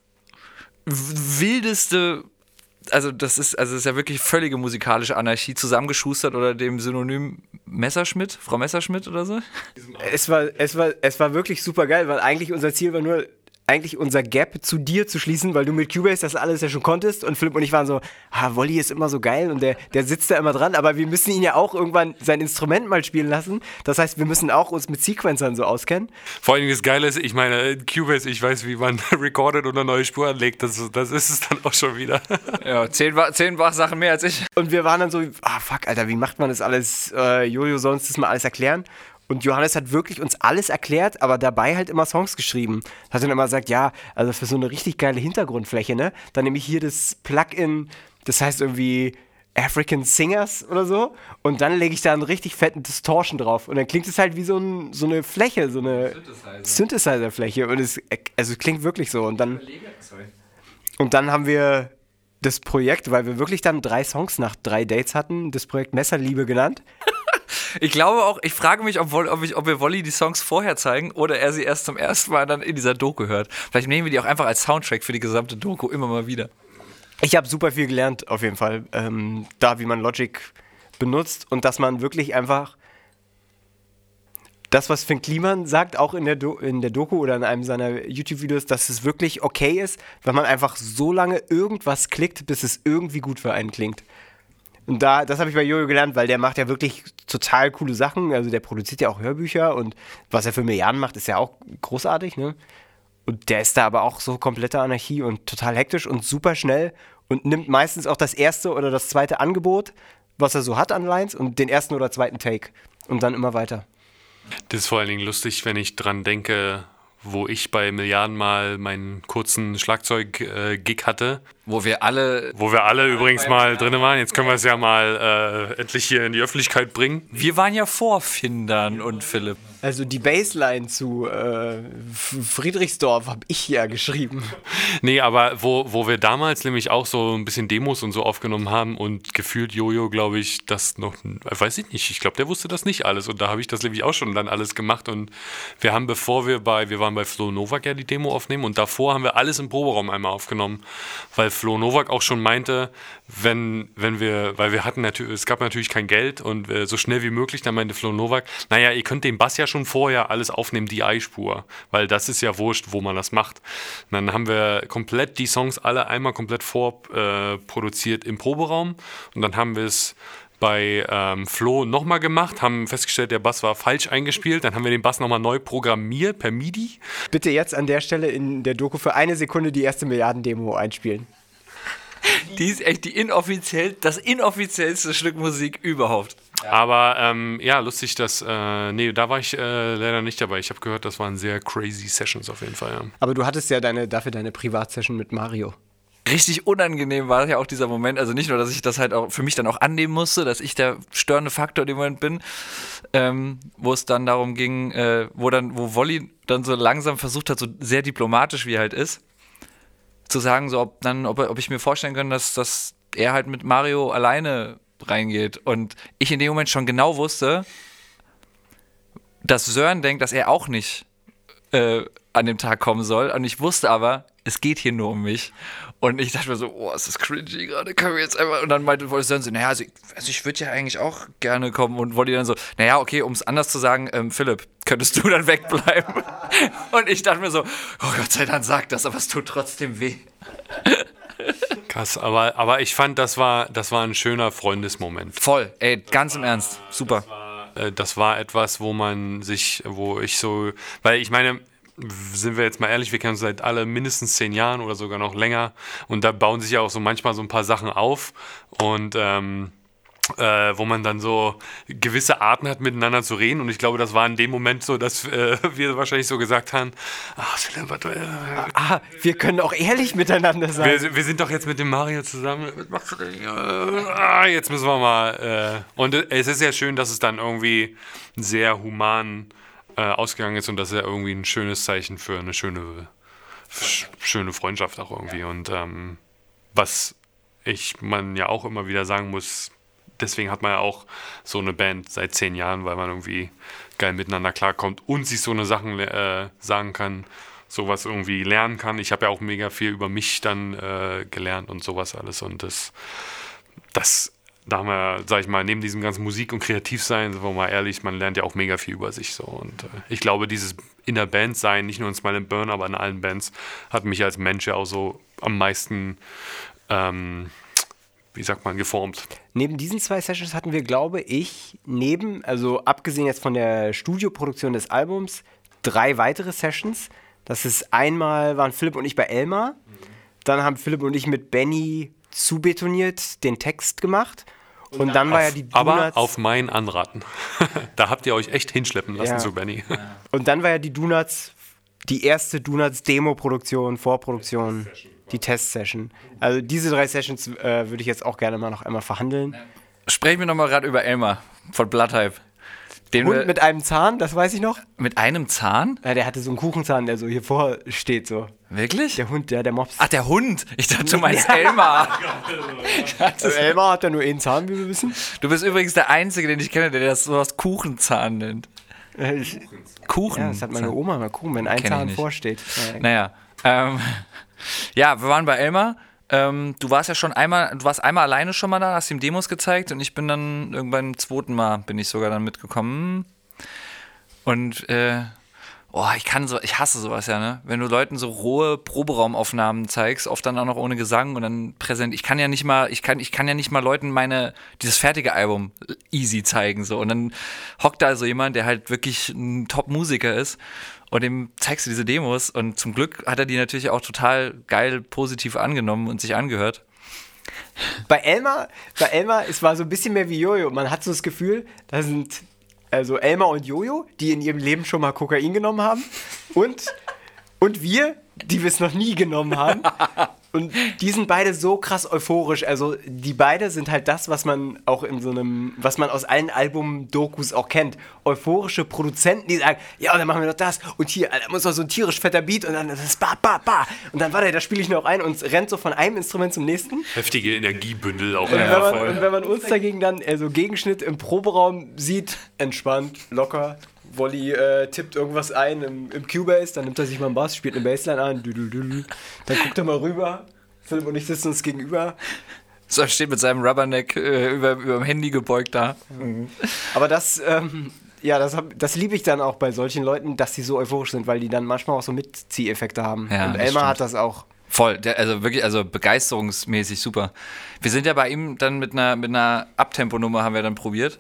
wildeste also das ist, also das ist ja wirklich völlige musikalische Anarchie zusammengeschustert oder dem Synonym Messerschmidt, Frau Messerschmidt oder so. Es war, es war, es war wirklich super geil, weil eigentlich unser Ziel war nur, eigentlich unser Gap zu dir zu schließen, weil du mit Cubase das alles ja schon konntest und Philipp und ich waren so, ah, Wolli ist immer so geil und der, der sitzt da immer dran, aber wir müssen ihn ja auch irgendwann sein Instrument mal spielen lassen. Das heißt, wir müssen auch uns mit Sequencern so auskennen. Vor allem das Geile ist, ich meine, Cubase, ich weiß, wie man recordet und eine neue Spur anlegt, das, das ist es dann auch schon wieder. Ja, zehn, zehn Sachen mehr als ich. Und wir waren dann so, ah fuck, Alter, wie macht man das alles? Äh, Jojo soll uns das mal alles erklären. Und Johannes hat wirklich uns alles erklärt, aber dabei halt immer Songs geschrieben. Hat dann immer gesagt, ja, also für so eine richtig geile Hintergrundfläche, ne? Dann nehme ich hier das Plugin, das heißt irgendwie African Singers oder so. Und dann lege ich da einen richtig fetten Distortion drauf. Und dann klingt es halt wie so, ein, so eine Fläche, so eine Synthesizer-Fläche. und es, also es klingt wirklich so. Und dann, und dann haben wir das Projekt, weil wir wirklich dann drei Songs nach drei Dates hatten, das Projekt Messerliebe genannt. Ich glaube auch, ich frage mich, ob, ob, ich, ob wir Wolli die Songs vorher zeigen oder er sie erst zum ersten Mal dann in dieser Doku hört. Vielleicht nehmen wir die auch einfach als Soundtrack für die gesamte Doku immer mal wieder. Ich habe super viel gelernt, auf jeden Fall. Ähm, da, wie man Logic benutzt und dass man wirklich einfach das, was Finn Kliman sagt, auch in der, Do in der Doku oder in einem seiner YouTube-Videos, dass es wirklich okay ist, wenn man einfach so lange irgendwas klickt, bis es irgendwie gut für einen klingt. Und da, das habe ich bei Jojo gelernt, weil der macht ja wirklich total coole Sachen. Also der produziert ja auch Hörbücher und was er für Milliarden macht, ist ja auch großartig, ne? Und der ist da aber auch so komplette Anarchie und total hektisch und super schnell und nimmt meistens auch das erste oder das zweite Angebot, was er so hat an Lines und den ersten oder zweiten Take und dann immer weiter. Das ist vor allen Dingen lustig, wenn ich dran denke, wo ich bei Milliarden mal meinen kurzen Schlagzeug-Gig äh, hatte. Wo wir alle. Wo wir alle übrigens mal drin waren. Jetzt können wir es ja mal äh, endlich hier in die Öffentlichkeit bringen. Wir waren ja vor Findern und Philipp. Also die Baseline zu äh, Friedrichsdorf habe ich ja geschrieben. Nee, aber wo, wo wir damals nämlich auch so ein bisschen Demos und so aufgenommen haben und gefühlt Jojo, glaube ich, das noch, weiß ich nicht, ich glaube, der wusste das nicht alles und da habe ich das nämlich auch schon dann alles gemacht und wir haben, bevor wir bei, wir waren bei Flo Novak ja die Demo aufnehmen und davor haben wir alles im Proberaum einmal aufgenommen, weil Flo Novak auch schon meinte, wenn, wenn wir, weil wir hatten natürlich, es gab natürlich kein Geld und äh, so schnell wie möglich, dann meinte Flo Novak, naja, ihr könnt den Bass ja schon vorher alles aufnehmen, die I-Spur, weil das ist ja wurscht, wo man das macht. Und dann haben wir komplett die Songs alle einmal komplett vorproduziert äh, im Proberaum und dann haben wir es bei ähm, Flo nochmal gemacht, haben festgestellt, der Bass war falsch eingespielt. Dann haben wir den Bass nochmal neu programmiert per MIDI. Bitte jetzt an der Stelle in der Doku für eine Sekunde die erste Milliarden-Demo einspielen. Die ist echt die inoffiziell, das inoffiziellste Stück Musik überhaupt. Ja. Aber ähm, ja, lustig, dass. Äh, nee, da war ich äh, leider nicht dabei. Ich habe gehört, das waren sehr crazy Sessions auf jeden Fall. Ja. Aber du hattest ja deine, dafür deine Privatsession mit Mario. Richtig unangenehm war ja auch dieser Moment. Also nicht nur, dass ich das halt auch für mich dann auch annehmen musste, dass ich der störende Faktor in dem Moment bin, ähm, wo es dann darum ging, äh, wo dann, wo Wolli dann so langsam versucht hat, so sehr diplomatisch wie er halt ist, zu sagen, so ob dann, ob, ob ich mir vorstellen kann, dass, dass er halt mit Mario alleine reingeht. Und ich in dem Moment schon genau wusste, dass Sören denkt, dass er auch nicht äh, an dem Tag kommen soll. Und ich wusste aber, es geht hier nur um mich. Und ich dachte mir so, oh, ist das cringy gerade, können wir jetzt einfach. Und dann meinte Wolli Sören so, naja, also ich, also ich würde ja eigentlich auch gerne kommen. Und Wolli dann so, naja, okay, um es anders zu sagen, ähm, Philipp, könntest du dann wegbleiben? Und ich dachte mir so, oh Gott sei Dank sagt das, aber es tut trotzdem weh. Krass, aber, aber ich fand, das war, das war ein schöner Freundesmoment. Voll, ey, ganz im Ernst, super. Das war, äh, das war etwas, wo man sich, wo ich so, weil ich meine, sind wir jetzt mal ehrlich, wir kennen uns seit alle mindestens zehn Jahren oder sogar noch länger und da bauen sich ja auch so manchmal so ein paar Sachen auf und ähm, äh, wo man dann so gewisse Arten hat, miteinander zu reden. Und ich glaube, das war in dem Moment so, dass äh, wir wahrscheinlich so gesagt haben: Ach, Philipp, äh, ah, wir können auch ehrlich miteinander sein. Wir, wir, sind doch jetzt mit dem Mario zusammen. Ah, jetzt müssen wir mal. Äh, und es ist ja schön, dass es dann irgendwie sehr human äh, ausgegangen ist und das ist ja irgendwie ein schönes Zeichen für eine schöne, schöne Freundschaft auch irgendwie. Und ähm, was ich man ja auch immer wieder sagen muss, deswegen hat man ja auch so eine Band seit zehn Jahren, weil man irgendwie geil miteinander klarkommt und sich so eine Sachen äh, sagen kann. sowas irgendwie lernen kann. Ich habe ja auch mega viel über mich dann äh, gelernt und sowas alles. Und das, das, da haben wir, sag ich mal, neben diesem ganzen Musik- und Kreativsein, sind wir mal ehrlich, man lernt ja auch mega viel über sich so. Und äh, ich glaube, dieses in der Band sein, nicht nur in Smile and Burn, aber in allen Bands, hat mich als Mensch ja auch so am meisten ähm, wie sagt man, geformt. Neben diesen zwei Sessions hatten wir, glaube ich, neben, also abgesehen jetzt von der Studioproduktion des Albums, drei weitere Sessions. Das ist einmal waren Philipp und ich bei Elmar. Dann haben Philipp und ich mit Benny zubetoniert den Text gemacht. Und, dann war ja die Donuts, Aber auf mein Anraten. da habt ihr euch echt hinschleppen lassen Ja. zu Benny. Und dann war ja die Donuts, die erste Donuts Demo-Produktion, Vorproduktion, die Test-Session. Also diese drei Sessions äh, würde ich jetzt auch gerne mal noch einmal verhandeln. Sprechen wir nochmal gerade über Elmar von Bloodhype. Den Und wir, mit einem Zahn, das weiß ich noch. mit einem Zahn? Ja, der hatte so einen Kuchenzahn, der so hier vor steht so. Wirklich? Der Hund, der, der Mops. Ach, der Hund. Ich dachte, du meinst Elmar. Also Elmar hat ja nur einen Zahn, wie wir wissen. Du bist übrigens der Einzige, den ich kenne, der das sowas Kuchenzahn nennt. Äh, ich- Kuchen. Ja, das hat meine Oma mal gucken, wenn ein Zahn vorsteht. Ja, Naja. Ähm, ja, wir waren bei Elmar. Ähm, du warst ja schon einmal, du warst einmal alleine schon mal da, hast ihm Demos gezeigt und ich bin dann irgendwann beim zweiten Mal bin ich sogar dann mitgekommen. Und äh, oh, ich kann so, ich hasse sowas ja, ne? Wenn du Leuten so rohe Proberaumaufnahmen zeigst, oft dann auch noch ohne Gesang und dann präsent. Ich kann ja nicht mal, ich kann, ich kann ja nicht mal Leuten meine, dieses fertige Album easy zeigen, so. Und dann hockt da so jemand, der halt wirklich ein Top-Musiker ist und dem zeigst du diese Demos und zum Glück hat er die natürlich auch total geil positiv angenommen und sich angehört. Bei Elmar, bei Elmar, es war so ein bisschen mehr wie Jojo. Man hat so das Gefühl, da sind also Elmar und Jojo, die in ihrem Leben schon mal Kokain genommen haben. Und, und wir, die wir es noch nie genommen haben. Und die sind beide so krass euphorisch. Also die beide sind halt das, was man auch in so einem, was man aus allen Album-Dokus auch kennt. Euphorische Produzenten, die sagen, ja, dann machen wir doch das. Und hier, Alter, muss doch so ein tierisch fetter Beat und dann das ist ba, ba, ba. Und dann warte, da spiele ich noch ein und rennt so von einem Instrument zum nächsten. Heftige Energiebündel auch. Und, wenn man, voll. und wenn man uns dagegen dann äh, so Gegenschnitt im Proberaum sieht, entspannt, locker, Wolli äh, tippt irgendwas ein im, im Cubase, dann nimmt er sich mal einen Bass, spielt eine Bassline an, dann guckt er mal rüber, Philipp und ich sitzen uns gegenüber. So er steht mit seinem Rubberneck äh, über, über dem Handy gebeugt da. Aber das, ähm, ja, das, hab- das liebe ich dann auch bei solchen Leuten, dass die so euphorisch sind, weil die dann manchmal auch so Mitzieheffekte haben. Ja, und Elmar hat das auch. Voll, der, also wirklich, also begeisterungsmäßig super. Wir sind ja bei ihm dann mit einer, mit einer Abtempo-Nummer haben wir dann probiert.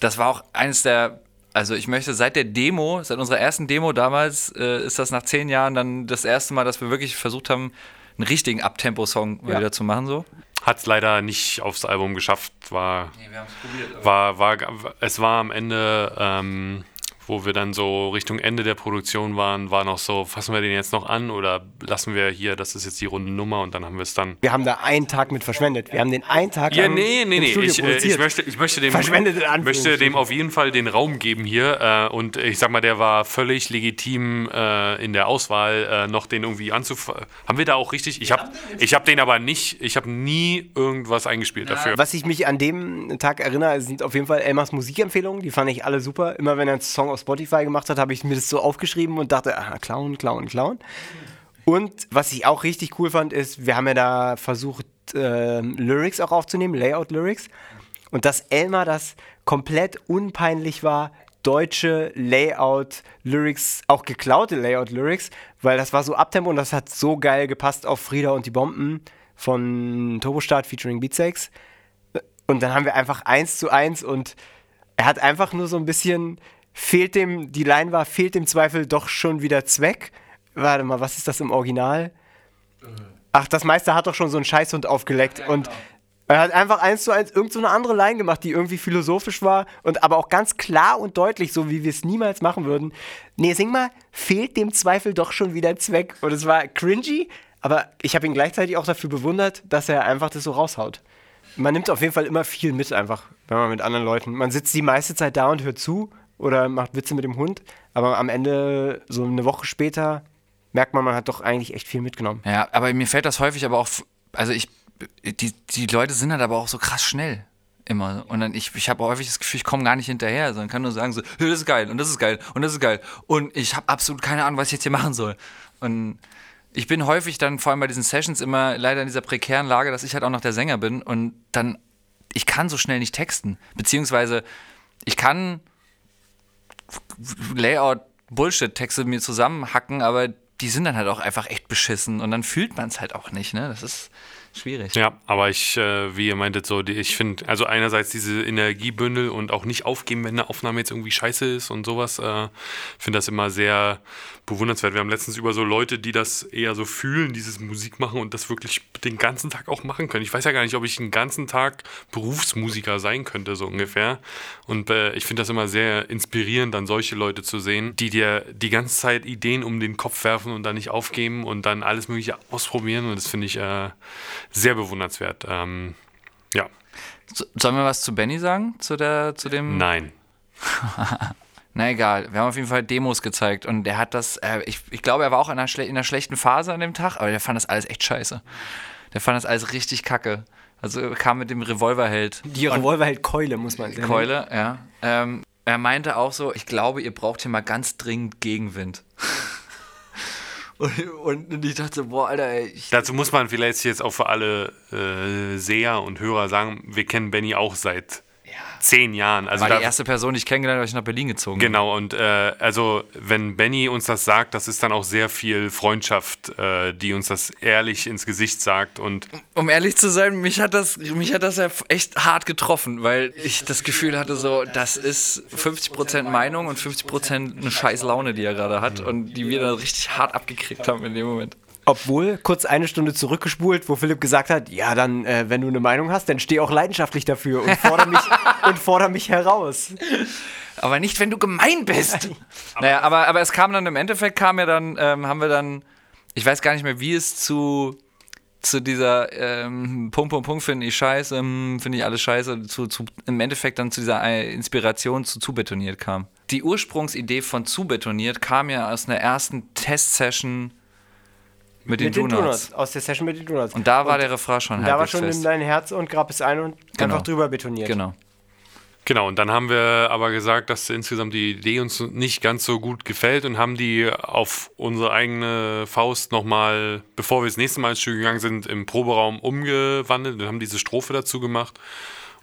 Das war auch eines der, also ich möchte seit der Demo, seit unserer ersten Demo damals, äh, ist das nach zehn Jahren dann das erste Mal, dass wir wirklich versucht haben, einen richtigen Abtempo-Song Ja. wieder zu machen so. Hat es leider nicht aufs Album geschafft. War, wir haben es probiert. war, war, es war am Ende, ähm, wo wir dann so Richtung Ende der Produktion waren, war noch so, fassen wir den jetzt noch an oder lassen wir hier, das ist jetzt die runde Nummer und dann haben wir es dann. Wir haben da einen Tag mit verschwendet. Wir haben den einen Tag Ja, nee, nee, nee. Studio Ich, äh, ich, produziert. möchte, ich möchte dem, Verschwendet in möchte dem auf jeden Fall den Raum geben hier. Äh, und ich sag mal, der war völlig legitim äh, in der Auswahl, äh, noch den irgendwie anzufangen. Haben wir da auch richtig? Ich habe ich hab den aber nicht, ich habe nie irgendwas eingespielt dafür. Was ich mich an dem Tag erinnere, sind auf jeden Fall Elmars Musikempfehlungen. Die fand ich alle super. Immer wenn er einen Song Spotify gemacht hat, habe ich mir das so aufgeschrieben und dachte, ah, Clown, Clown, Clown. Und was ich auch richtig cool fand, ist, wir haben ja da versucht, ähm, Lyrics auch aufzunehmen, Layout-Lyrics. Und dass Elmar das komplett unpeinlich war, deutsche Layout-Lyrics, auch geklaute Layout-Lyrics, weil das war so Abtempo und das hat so geil gepasst auf Frieda und die Bomben von Turbostart featuring Beatsex. Und dann haben wir einfach eins zu eins und er hat einfach nur so ein bisschen, fehlt dem, die Line war, fehlt dem Zweifel doch schon wieder Zweck. Warte mal, was ist das im Original? Ach, das Meister hat doch schon so einen Scheißhund aufgeleckt und er hat einfach eins zu eins irgend so eine andere Line gemacht, die irgendwie philosophisch war und aber auch ganz klar und deutlich, so wie wir es niemals machen würden. Nee, sing mal, fehlt dem Zweifel doch schon wieder Zweck. Und es war cringy, aber ich habe ihn gleichzeitig auch dafür bewundert, dass er einfach das so raushaut. Man nimmt auf jeden Fall immer viel mit einfach, wenn man mit anderen Leuten. Man sitzt die meiste Zeit da und hört zu oder macht Witze mit dem Hund, aber am Ende, so eine Woche später, merkt man, man hat doch eigentlich echt viel mitgenommen. Ja, aber mir fällt das häufig aber auch, also ich, die, die Leute sind halt aber auch so krass schnell. Immer. Und dann, ich, ich habe häufig das Gefühl, ich komme gar nicht hinterher, sondern kann nur sagen so, das ist geil und das ist geil und das ist geil. Und ich habe absolut keine Ahnung, was ich jetzt hier machen soll. Und ich bin häufig dann, vor allem bei diesen Sessions, immer leider in dieser prekären Lage, dass ich halt auch noch der Sänger bin und dann, ich kann so schnell nicht texten. Beziehungsweise, ich kann Layout, Bullshit-Texte mir zusammenhacken, aber die sind dann halt auch einfach echt beschissen und dann fühlt man es halt auch nicht, ne? Das ist schwierig. Ja, aber ich, äh, wie ihr meintet, so, ich finde, also einerseits diese Energiebündel und auch nicht aufgeben, wenn eine Aufnahme jetzt irgendwie scheiße ist und sowas, äh, finde das immer sehr bewundernswert. Wir haben letztens über so Leute, die das eher so fühlen, dieses Musik machen und das wirklich den ganzen Tag auch machen können. Ich weiß ja gar nicht, ob ich den ganzen Tag Berufsmusiker sein könnte, so ungefähr. Und äh, ich finde das immer sehr inspirierend, dann solche Leute zu sehen, die dir die ganze Zeit Ideen um den Kopf werfen und dann nicht aufgeben und dann alles Mögliche ausprobieren. Und das finde ich äh, sehr bewundernswert. Ähm, ja. So, sollen wir was zu Benny sagen? Zu, der, zu dem. Nein. Na egal, wir haben auf jeden Fall Demos gezeigt und der hat das, äh, ich, ich glaube, er war auch in einer, schle in einer schlechten Phase an dem Tag, aber der fand das alles echt scheiße. Der fand das alles richtig kacke. Also er kam mit dem Revolverheld. Die Revolverheld-Keule, muss man sagen. Keule, ja. Ähm, er meinte auch so, ich glaube, ihr braucht hier mal ganz dringend Gegenwind. und, und, ich dachte, boah, Alter, ey. Dazu muss man vielleicht jetzt auch für alle äh, Seher und Hörer sagen, wir kennen Benny auch seit zehn Jahren. Also war die erste Person, die ich kennengelernt habe, als ich nach Berlin gezogen. Genau, und äh, also wenn Benny uns das sagt, das ist dann auch sehr viel Freundschaft, äh, die uns das ehrlich ins Gesicht sagt. Und um ehrlich zu sein, mich hat das, mich hat das ja echt hart getroffen, weil ich das Gefühl hatte, so, das ist 50% Meinung und 50% eine scheiß Laune, die er gerade hat und die wir dann richtig hart abgekriegt haben in dem Moment. Obwohl, kurz eine Stunde zurückgespult, wo Philipp gesagt hat, ja, dann, äh, wenn du eine Meinung hast, dann steh auch leidenschaftlich dafür und fordere mich, und forder mich heraus. Aber nicht, wenn du gemein bist. naja, aber, aber es kam dann, im Endeffekt kam ja dann, ähm, haben wir dann, ich weiß gar nicht mehr, wie es zu, zu dieser ähm, Punkt, Punkt, Punkt finde ich scheiße, ähm, finde ich alles scheiße, zu, zu, im Endeffekt dann zu dieser äh, Inspiration zu Zubetoniert kam. Die Ursprungsidee von Zubetoniert kam ja aus einer ersten Testsession mit, mit den, Donuts. Donuts. Aus der Session mit den Donuts. Und da war und der Refrain schon Da war schon fest. in dein Herz und grab es ein und genau. einfach drüber betoniert. Genau. Genau, und dann haben wir aber gesagt, dass insgesamt die Idee uns nicht ganz so gut gefällt und haben die auf unsere eigene Faust nochmal, bevor wir das nächste Mal ins Studio gegangen sind, im Proberaum umgewandelt und haben diese Strophe dazu gemacht.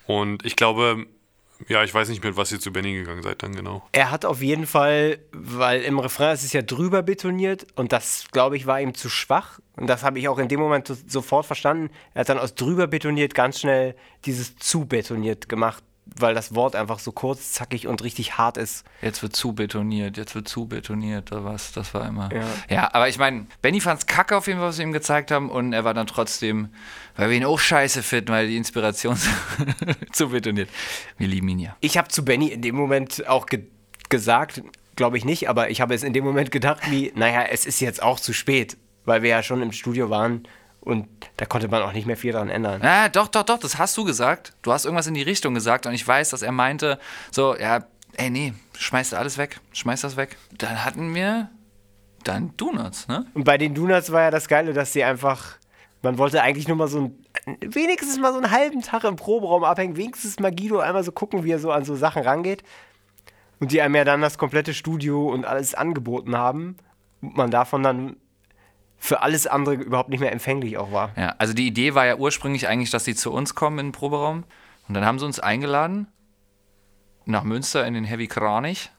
Und ich glaube, ja, ich weiß nicht, mit was ihr zu Benny gegangen seid dann genau. Er hat auf jeden Fall, weil im Refrain ist es ja drüber betoniert und das, glaube ich, war ihm zu schwach. Und das habe ich auch in dem Moment sofort verstanden. Er hat dann aus drüber betoniert ganz schnell dieses zu betoniert gemacht weil das Wort einfach so kurz, zackig und richtig hart ist. Jetzt wird zu betoniert, jetzt wird zu betoniert, oder was? Das war immer. Ja, ja aber ich meine, Benny fand es kacke auf jeden Fall, was wir ihm gezeigt haben und er war dann trotzdem, weil wir ihn auch scheiße finden, weil die Inspiration zu betoniert. Wir lieben ihn ja. Ich habe zu Benny in dem Moment auch ge gesagt, glaube ich nicht, aber ich habe es in dem Moment gedacht, wie, naja, es ist jetzt auch zu spät, weil wir ja schon im Studio waren und da konnte man auch nicht mehr viel dran ändern. Ja, doch, doch, doch, das hast du gesagt. Du hast irgendwas in die Richtung gesagt und ich weiß, dass er meinte, so, ja, ey, nee, schmeiß alles weg, schmeiß das weg. Dann hatten wir dann Donuts, ne? Und bei den Donuts war ja das Geile, dass sie einfach, man wollte eigentlich nur mal so ein, wenigstens mal so einen halben Tag im Proberaum abhängen, wenigstens mal Guido einmal so gucken, wie er so an so Sachen rangeht. Und die einem ja dann das komplette Studio und alles angeboten haben. Und man davon dann für alles andere überhaupt nicht mehr empfänglich auch war. Ja, also die Idee war ja ursprünglich eigentlich, dass sie zu uns kommen in den Proberaum. Und dann haben sie uns eingeladen nach Münster in den Heavy Kranich.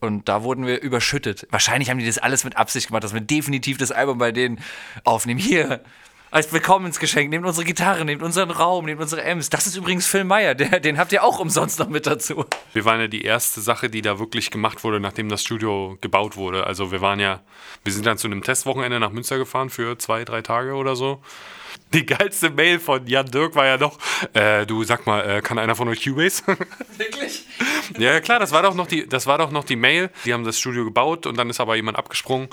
Und da wurden wir überschüttet. Wahrscheinlich haben die das alles mit Absicht gemacht, dass wir definitiv das Album bei denen aufnehmen. Hier, als Willkommensgeschenk. Nehmt unsere Gitarre, nehmt unseren Raum, nehmt unsere Ems. Das ist übrigens Phil Meyer, der, den habt ihr auch umsonst noch mit dazu. Wir waren ja die erste Sache, die da wirklich gemacht wurde, nachdem das Studio gebaut wurde. Also wir waren ja, wir sind dann zu einem Testwochenende nach Münster gefahren für zwei, drei Tage oder so die geilste Mail von Jan Dirk war ja noch, äh, du sag mal, äh, kann einer von euch Cubase? Wirklich? Ja, klar, das war doch noch die, das war doch noch die Mail. Die haben das Studio gebaut und dann ist aber jemand abgesprungen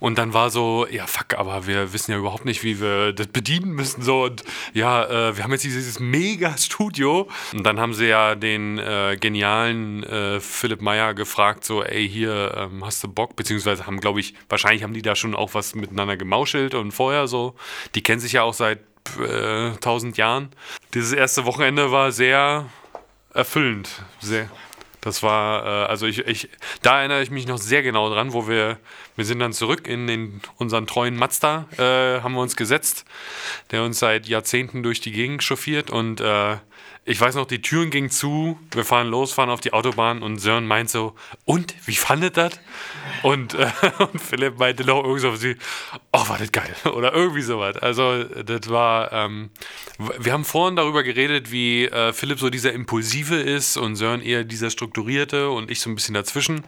und dann war so, ja fuck, aber wir wissen ja überhaupt nicht, wie wir das bedienen müssen so und ja, äh, wir haben jetzt dieses mega Studio und dann haben sie ja den äh, genialen äh, Philipp Meyer gefragt so, ey hier ähm, hast du Bock? Beziehungsweise haben, glaube ich, wahrscheinlich haben die da schon auch was miteinander gemauschelt und vorher so. Die kennen sich ja auch seit äh, tausend Jahren. Dieses erste Wochenende war sehr erfüllend. Sehr. Das war, äh, also ich, ich, da erinnere ich mich noch sehr genau dran, wo wir, wir sind dann zurück in den, unseren treuen Mazda, äh, haben wir uns gesetzt, der uns seit Jahrzehnten durch die Gegend chauffiert und äh, ich weiß noch, die Türen gingen zu, wir fahren los, fahren auf die Autobahn und Sören meint so, und, wie fandet das? Und, äh, und Philipp meinte noch irgendwie so, oh, war das geil. Oder irgendwie sowas. Also, das war, ähm, wir haben vorhin darüber geredet, wie äh, Philipp so dieser Impulsive ist und Sören eher dieser Strukturierte und ich so ein bisschen dazwischen.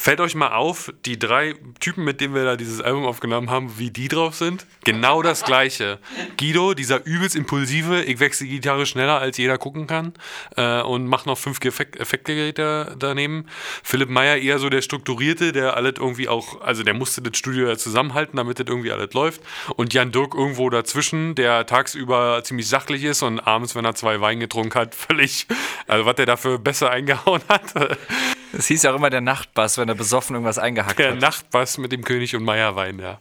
Fällt euch mal auf, die drei Typen, mit denen wir da dieses Album aufgenommen haben, wie die drauf sind? Genau das gleiche. Guido, dieser übelst impulsive, ich wechsle die Gitarre schneller, als jeder gucken kann äh, und macht noch fünf Effekt Effektgeräte daneben. Philipp Meyer eher so der Strukturierte, der alles irgendwie auch, also der musste das Studio ja zusammenhalten, damit das irgendwie alles läuft. Und Jan Dirk irgendwo dazwischen, der tagsüber ziemlich sachlich ist und abends, wenn er zwei Wein getrunken hat, völlig, also was der dafür besser eingehauen hat. Es hieß ja auch immer der Nachtbass, wenn er besoffen irgendwas eingehackt Der hat. Nachtbass mit dem König und Meierwein, ja.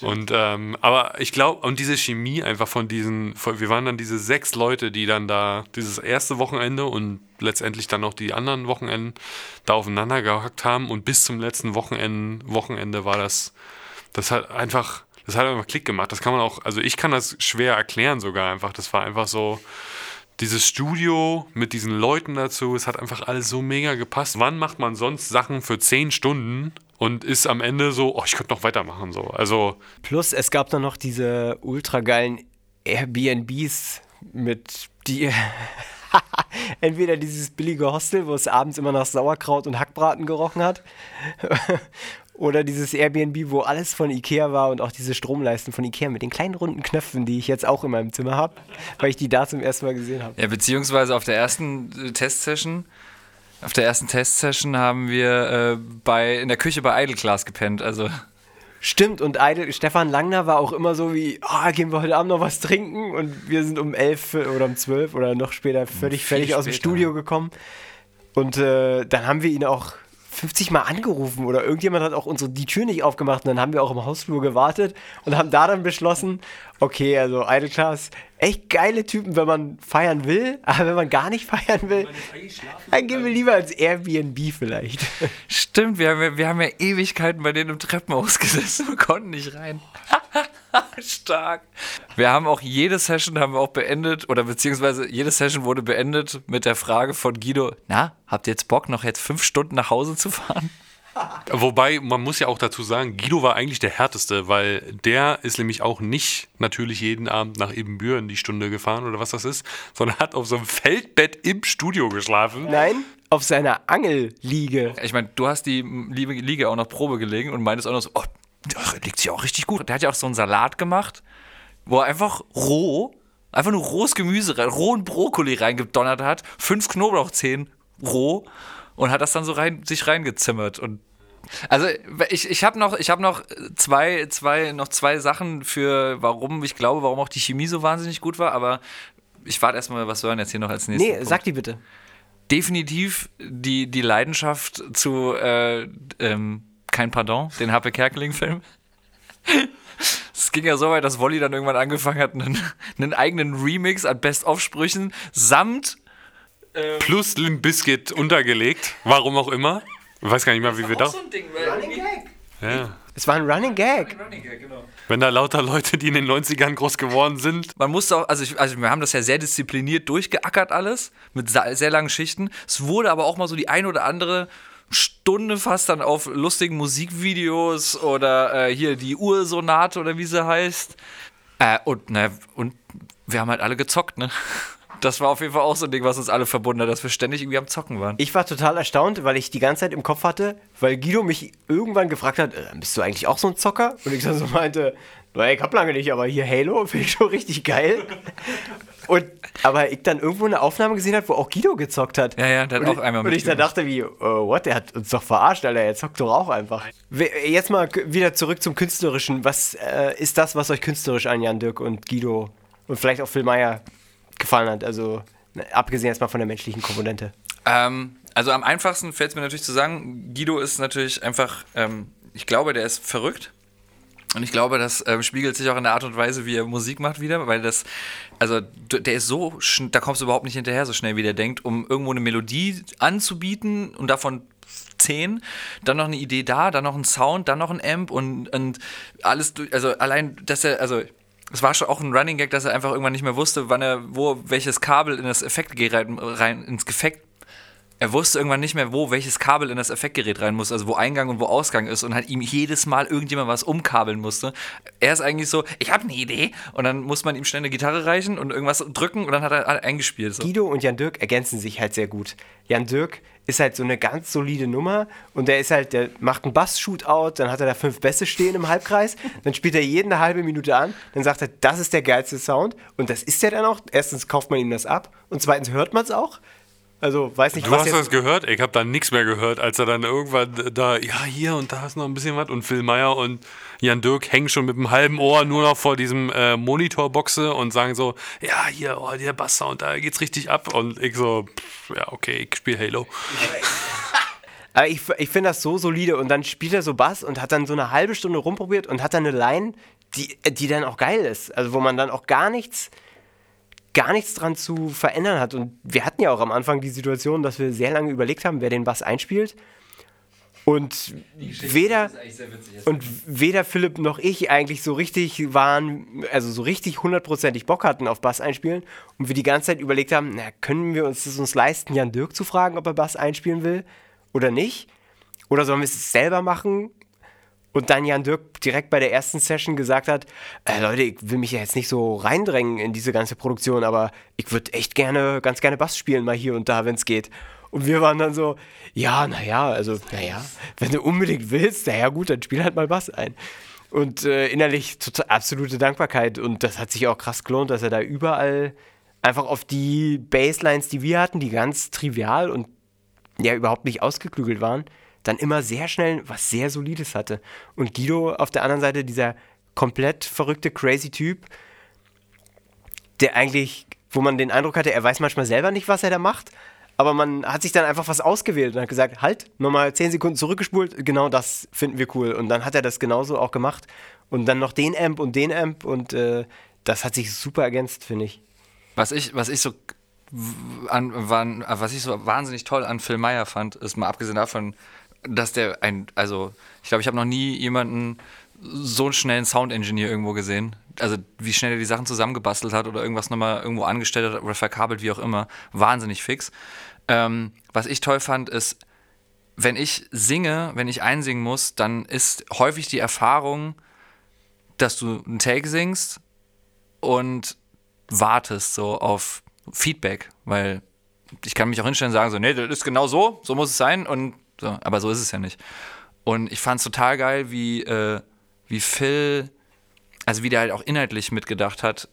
Und ähm, aber ich glaube, und diese Chemie einfach von diesen, von, wir waren dann diese sechs Leute, die dann da dieses erste Wochenende und letztendlich dann noch die anderen Wochenenden da aufeinander gehackt haben und bis zum letzten Wochenende, Wochenende war das, das hat einfach, das hat einfach Klick gemacht. Das kann man auch, also ich kann das schwer erklären sogar einfach. Das war einfach so, dieses Studio mit diesen Leuten dazu, es hat einfach alles so mega gepasst. Wann macht man sonst Sachen für zehn Stunden und ist am Ende so, oh, ich könnte noch weitermachen so. Also Plus, es gab dann noch diese ultra geilen Airbnbs mit die. Entweder dieses billige Hostel, wo es abends immer nach Sauerkraut und Hackbraten gerochen hat. Oder dieses Airbnb, wo alles von Ikea war und auch diese Stromleisten von Ikea mit den kleinen runden Knöpfen, die ich jetzt auch in meinem Zimmer habe, weil ich die da zum ersten Mal gesehen habe. Ja, beziehungsweise auf der ersten äh, Testsession, auf der ersten Testsession haben wir äh, bei, in der Küche bei Idle Class gepennt. Also Stimmt, und Eidel, Stefan Langner war auch immer so wie, oh, gehen wir heute Abend noch was trinken? Und wir sind um elf oder um zwölf oder noch später völlig fertig aus dem. Studio gekommen. Und äh, dann haben wir ihn auch 50 Mal angerufen oder irgendjemand hat auch unsere, die Tür nicht aufgemacht und dann haben wir auch im Hausflur gewartet und haben da dann beschlossen, okay, also Idle Class, echt geile Typen, wenn man feiern will, aber wenn man gar nicht feiern will, dann gehen wir lieber ins Airbnb vielleicht. Stimmt, wir haben, ja- wir haben ja Ewigkeiten bei denen im Treppenhaus gesessen und konnten nicht rein. Stark. Wir haben auch jede Session haben wir auch beendet oder beziehungsweise jede Session wurde beendet mit der Frage von Guido, na, habt ihr jetzt Bock noch jetzt fünf Stunden nach Hause zu fahren? Wobei, man muss ja auch dazu sagen, Guido war eigentlich der härteste, weil der ist nämlich auch nicht natürlich jeden Abend nach Ebenbüren die Stunde gefahren oder was das ist, sondern hat auf so einem Feldbett im Studio geschlafen. Nein, auf seiner Angelliege. Ich meine, du hast die liebe Liga auch noch Probe gelegen und meintest auch noch so, oh, der liegt sich auch richtig gut. Der hat ja auch so einen Salat gemacht, wo er einfach roh, einfach nur rohes Gemüse, rein, rohen Brokkoli reingedonnert hat, fünf Knoblauchzehen roh und hat das dann so rein, sich reingezimmert und also ich, ich habe noch, ich hab noch zwei, zwei, noch zwei Sachen für, warum ich glaube, warum auch die Chemie so wahnsinnig gut war, aber ich warte erstmal, was Sören jetzt hier noch als nächstes. Nee, sag die bitte. definitiv die, die Leidenschaft zu äh, ähm, Kein Pardon, den Happe Kerkeling-Film. Es ging ja so weit, dass Wolli dann irgendwann angefangen hat, einen, einen eigenen Remix an Best-of-Sprüchen samt Plus Limp Bizkit untergelegt, warum auch immer. Ich weiß gar nicht mehr, wie wir da. Ding, Ja. Es war ein Running Gag. genau. Wenn da lauter Leute, die in den 90ern groß geworden sind, Man musste auch, also, ich, also wir haben das ja sehr diszipliniert durchgeackert alles, mit sehr langen Schichten. Es wurde aber auch mal so die ein oder andere Stunde fast dann auf lustigen Musikvideos oder äh, hier die Ursonate oder wie sie heißt. Äh, und, ne, und wir haben halt alle gezockt, ne? Das war auf jeden Fall auch so ein Ding, was uns alle verbunden hat, dass wir ständig irgendwie am Zocken waren. Ich war total erstaunt, weil ich die ganze Zeit im Kopf hatte, weil Guido mich irgendwann gefragt hat, äh, bist du eigentlich auch so ein Zocker? Und ich dann so meinte, naja, ich hab lange nicht, aber hier Halo finde ich schon richtig geil. Und, aber ich dann irgendwo eine Aufnahme gesehen habe, wo auch Guido gezockt hat. Ja, ja, der hat und auch einmal Und ich dann dachte wie, äh, what, der hat uns doch verarscht, Alter, er zockt doch auch einfach. Jetzt mal wieder zurück zum Künstlerischen. Was äh, ist das, was euch künstlerisch an Jan Dirk und Guido und vielleicht auch Phil Meyer gefallen hat? Also, ne, abgesehen erstmal von der menschlichen Komponente. Ähm, also am einfachsten fällt es mir natürlich zu sagen, Guido ist natürlich einfach, ähm, ich glaube, der ist verrückt. Und ich glaube, das ähm, spiegelt sich auch in der Art und Weise, wie er Musik macht wieder, weil das, also der ist so, da kommst du überhaupt nicht hinterher, so schnell wie der denkt, um irgendwo eine Melodie anzubieten und davon zehn, dann noch eine Idee da, dann noch ein Sound, dann noch ein Amp und, und alles, also allein, dass er, also es war schon auch ein Running Gag, dass er einfach irgendwann nicht mehr wusste, wann er, wo, welches Kabel in das Effektgerät rein, ins Effekt er wusste irgendwann nicht mehr, wo welches Kabel in das Effektgerät rein muss, also wo Eingang und wo Ausgang ist und halt ihm jedes Mal irgendjemand was umkabeln musste. Er ist eigentlich so, ich habe eine Idee und dann muss man ihm schnell eine Gitarre reichen und irgendwas drücken und dann hat er eingespielt. So. Guido und Jan Dirk ergänzen sich halt sehr gut. Jan Dirk ist halt so eine ganz solide Nummer und der ist halt, der macht einen Bass-Shootout, dann hat er da fünf Bässe stehen im Halbkreis, dann spielt er jeden eine halbe Minute an, dann sagt er, das ist der geilste Sound und das ist er dann auch. Erstens kauft man ihm das ab und zweitens hört man es auch. Also weiß nicht, Du was hast jetzt- das gehört? Ich habe da nichts mehr gehört, als er dann irgendwann da, ja, hier und da ist noch ein bisschen was und Phil Meyer und Jan Dirk hängen schon mit dem halben Ohr nur noch vor diesem äh, Monitorboxe und sagen so, ja, hier, oh, der Basssound, da geht's richtig ab und ich so, pff, ja, okay, ich spiele Halo. Aber ich, ich finde das so solide und dann spielt er so Bass und hat dann so eine halbe Stunde rumprobiert und hat dann eine Line, die, die dann auch geil ist. Also wo man dann auch gar nichts, gar nichts dran zu verändern hat. Und wir hatten ja auch am Anfang die Situation, dass wir sehr lange überlegt haben, wer den Bass einspielt. Und weder, und weder Philipp noch ich eigentlich so richtig waren, also so richtig hundertprozentig Bock hatten auf Bass einspielen und wir die ganze Zeit überlegt haben, na, können wir uns das uns leisten, Jan Dirk zu fragen, ob er Bass einspielen will oder nicht? Oder sollen wir es selber machen? Und dann Jan Dirk direkt bei der ersten Session gesagt hat, äh, Leute, ich will mich ja jetzt nicht so reindrängen in diese ganze Produktion, aber ich würde echt gerne, ganz gerne Bass spielen, mal hier und da, wenn es geht. Und wir waren dann so, ja, naja, also, naja, wenn du unbedingt willst, naja gut, dann spiel halt mal Bass ein. Und äh, innerlich total, absolute Dankbarkeit. Und das hat sich auch krass gelohnt, dass er da überall einfach auf die Basslines, die wir hatten, die ganz trivial und ja überhaupt nicht ausgeklügelt waren, dann immer sehr schnell was sehr Solides hatte. Und Guido auf der anderen Seite, dieser komplett verrückte, crazy Typ, der eigentlich, wo man den Eindruck hatte, er weiß manchmal selber nicht, was er da macht, aber man hat sich dann einfach was ausgewählt und hat gesagt, halt, nochmal 10 Sekunden zurückgespult, genau das finden wir cool. Und dann hat er das genauso auch gemacht. Und dann noch den Amp und den Amp und äh, das hat sich super ergänzt, finde ich. Was ich, was ich so an, wann, was ich so wahnsinnig toll an Phil Meyer fand, ist mal abgesehen davon, dass der ein, also ich glaube, ich habe noch nie jemanden so einen schnellen Sound-Engineer irgendwo gesehen. Also wie schnell er die Sachen zusammengebastelt hat oder irgendwas nochmal irgendwo angestellt hat oder verkabelt, wie auch immer. Wahnsinnig fix. Ähm, was ich toll fand, ist, wenn ich singe, wenn ich einsingen muss, dann ist häufig die Erfahrung, dass du einen Take singst und wartest so auf Feedback, weil ich kann mich auch hinstellen und sagen so, nee, das ist genau so, so muss es sein und so, aber so ist es ja nicht. Und ich fand es total geil, wie, äh, wie Phil, also wie der halt auch inhaltlich mitgedacht hat,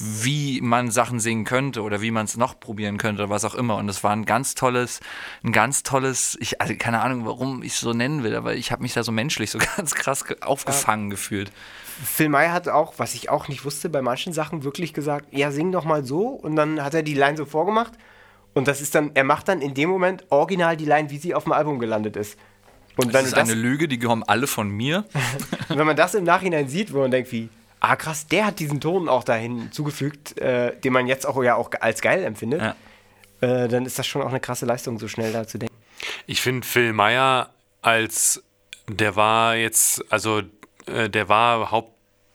wie man Sachen singen könnte oder wie man es noch probieren könnte oder was auch immer. Und es war ein ganz tolles, ein ganz tolles, ich, also keine Ahnung, warum ich es so nennen will, aber ich habe mich da so menschlich so ganz krass ge- aufgefangen gefühlt. Phil Meyer hat auch, was ich auch nicht wusste, bei manchen Sachen wirklich gesagt, ja, sing doch mal so. Und dann hat er die Line so vorgemacht. Und das ist dann, er macht dann in dem Moment original die Line, wie sie auf dem Album gelandet ist. Und Das wenn, ist das, eine Lüge, die kommen alle von mir. wenn man das im Nachhinein sieht, wo man denkt, wie, ah krass, der hat diesen Ton auch dahin zugefügt, äh, den man jetzt auch ja auch als geil empfindet, Ja. äh, dann ist das schon auch eine krasse Leistung, so schnell da zu denken. Ich finde Phil Meyer als, der war jetzt, also äh, der war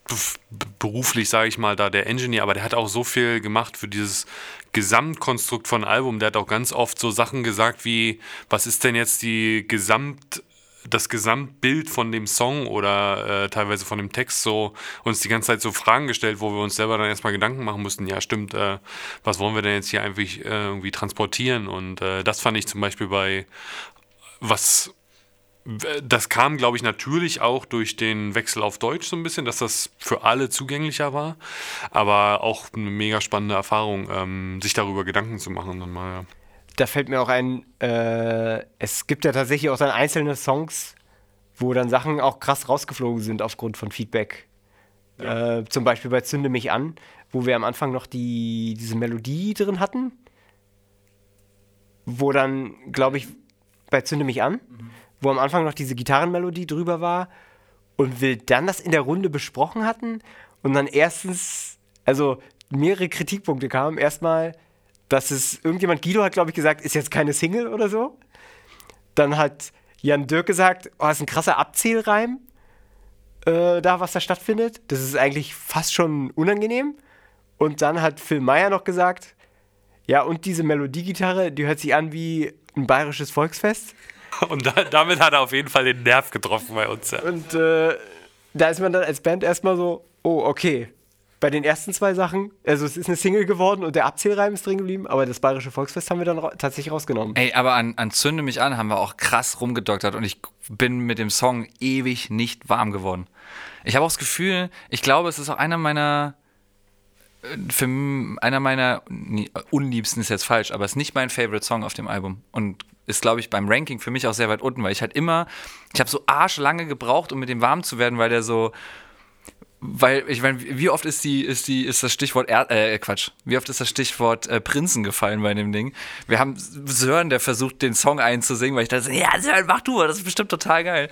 hauptberuflich, sage ich mal, da der Engineer, aber der hat auch so viel gemacht für dieses Gesamtkonstrukt von Album. Der hat auch ganz oft so Sachen gesagt wie, was ist denn jetzt die Gesamt das Gesamtbild von dem Song oder äh, teilweise von dem Text so uns die ganze Zeit so Fragen gestellt, wo wir uns selber dann erstmal Gedanken machen mussten, ja stimmt, äh, was wollen wir denn jetzt hier eigentlich äh, irgendwie transportieren und äh, das fand ich zum Beispiel bei was das kam, glaube ich, natürlich auch durch den Wechsel auf Deutsch so ein bisschen, dass das für alle zugänglicher war. Aber auch eine mega spannende Erfahrung, ähm, sich darüber Gedanken zu machen. Dann mal, ja. Da fällt mir auch ein, äh, es gibt ja tatsächlich auch dann einzelne Songs, wo dann Sachen auch krass rausgeflogen sind aufgrund von Feedback. Äh, zum Beispiel bei Zünde mich an, wo wir am Anfang noch die, diese Melodie drin hatten. Wo dann, glaube ich, bei Zünde mich an, wo am Anfang noch diese Gitarrenmelodie drüber war. und will dann das in der Runde besprochen hatten und dann erstens, also mehrere Kritikpunkte kamen. Erstmal, dass es irgendjemand, Guido hat glaube ich gesagt, ist jetzt keine Single oder so. Dann hat Jan Dirk gesagt, oh, das ist ein krasser Abzählreim äh, da, was da stattfindet. Das ist eigentlich fast schon unangenehm. Und dann hat Phil Meyer noch gesagt, ja, und diese Melodiegitarre, die hört sich an wie ein bayerisches Volksfest. Und da, damit hat er auf jeden Fall den Nerv getroffen bei uns. Ja. Und äh, da ist man dann als Band erstmal so, oh, okay. Bei den ersten zwei Sachen, also es ist eine Single geworden und der Abzählreim ist drin geblieben, aber das Bayerische Volksfest haben wir dann ra tatsächlich rausgenommen. Ey, aber an, an Zünde mich an haben wir auch krass rumgedoktert und ich bin mit dem Song ewig nicht warm geworden. Ich habe auch das Gefühl, ich glaube, es ist auch einer meiner äh, für einer meiner nee, unliebsten ist jetzt falsch, aber es ist nicht mein Favorite Song auf dem Album und ist glaube ich beim Ranking für mich auch sehr weit unten, weil ich halt immer ich habe so arschlange gebraucht, um mit dem warm zu werden, weil der so weil ich meine, wie oft ist die, ist die, ist das Stichwort er äh, Quatsch, wie oft ist das Stichwort äh, Prinzen gefallen bei dem Ding? Wir haben Sören, der versucht, den Song einzusingen, weil ich dachte, ja, Sören, mach du, das ist bestimmt total geil.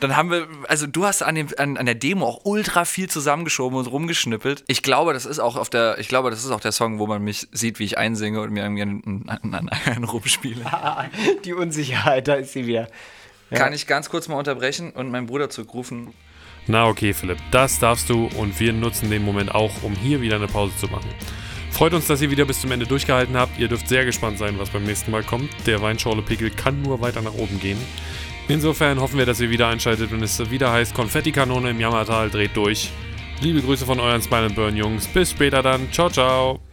Dann haben wir, also du hast an, dem, an, an der Demo auch ultra viel zusammengeschoben und rumgeschnippelt. Ich glaube, das ist auch auf der, ich glaube, das ist auch der Song, wo man mich sieht, wie ich einsinge und mir irgendwie einen, einen, einen, einen rumspiele. Die Unsicherheit, da ist sie wieder. Ja. Kann ich ganz kurz mal unterbrechen und meinen Bruder zurückrufen? Na okay, Philipp, das darfst du und wir nutzen den Moment auch, um hier wieder eine Pause zu machen. Freut uns, dass ihr wieder bis zum Ende durchgehalten habt. Ihr dürft sehr gespannt sein, was beim nächsten Mal kommt. Der Weinschorle-Pickel kann nur weiter nach oben gehen. Insofern hoffen wir, dass ihr wieder einschaltet, wenn es wieder heißt Konfettikanone im Jammertal dreht durch. Liebe Grüße von euren Smile Burn Jungs. Bis später dann. Ciao, ciao.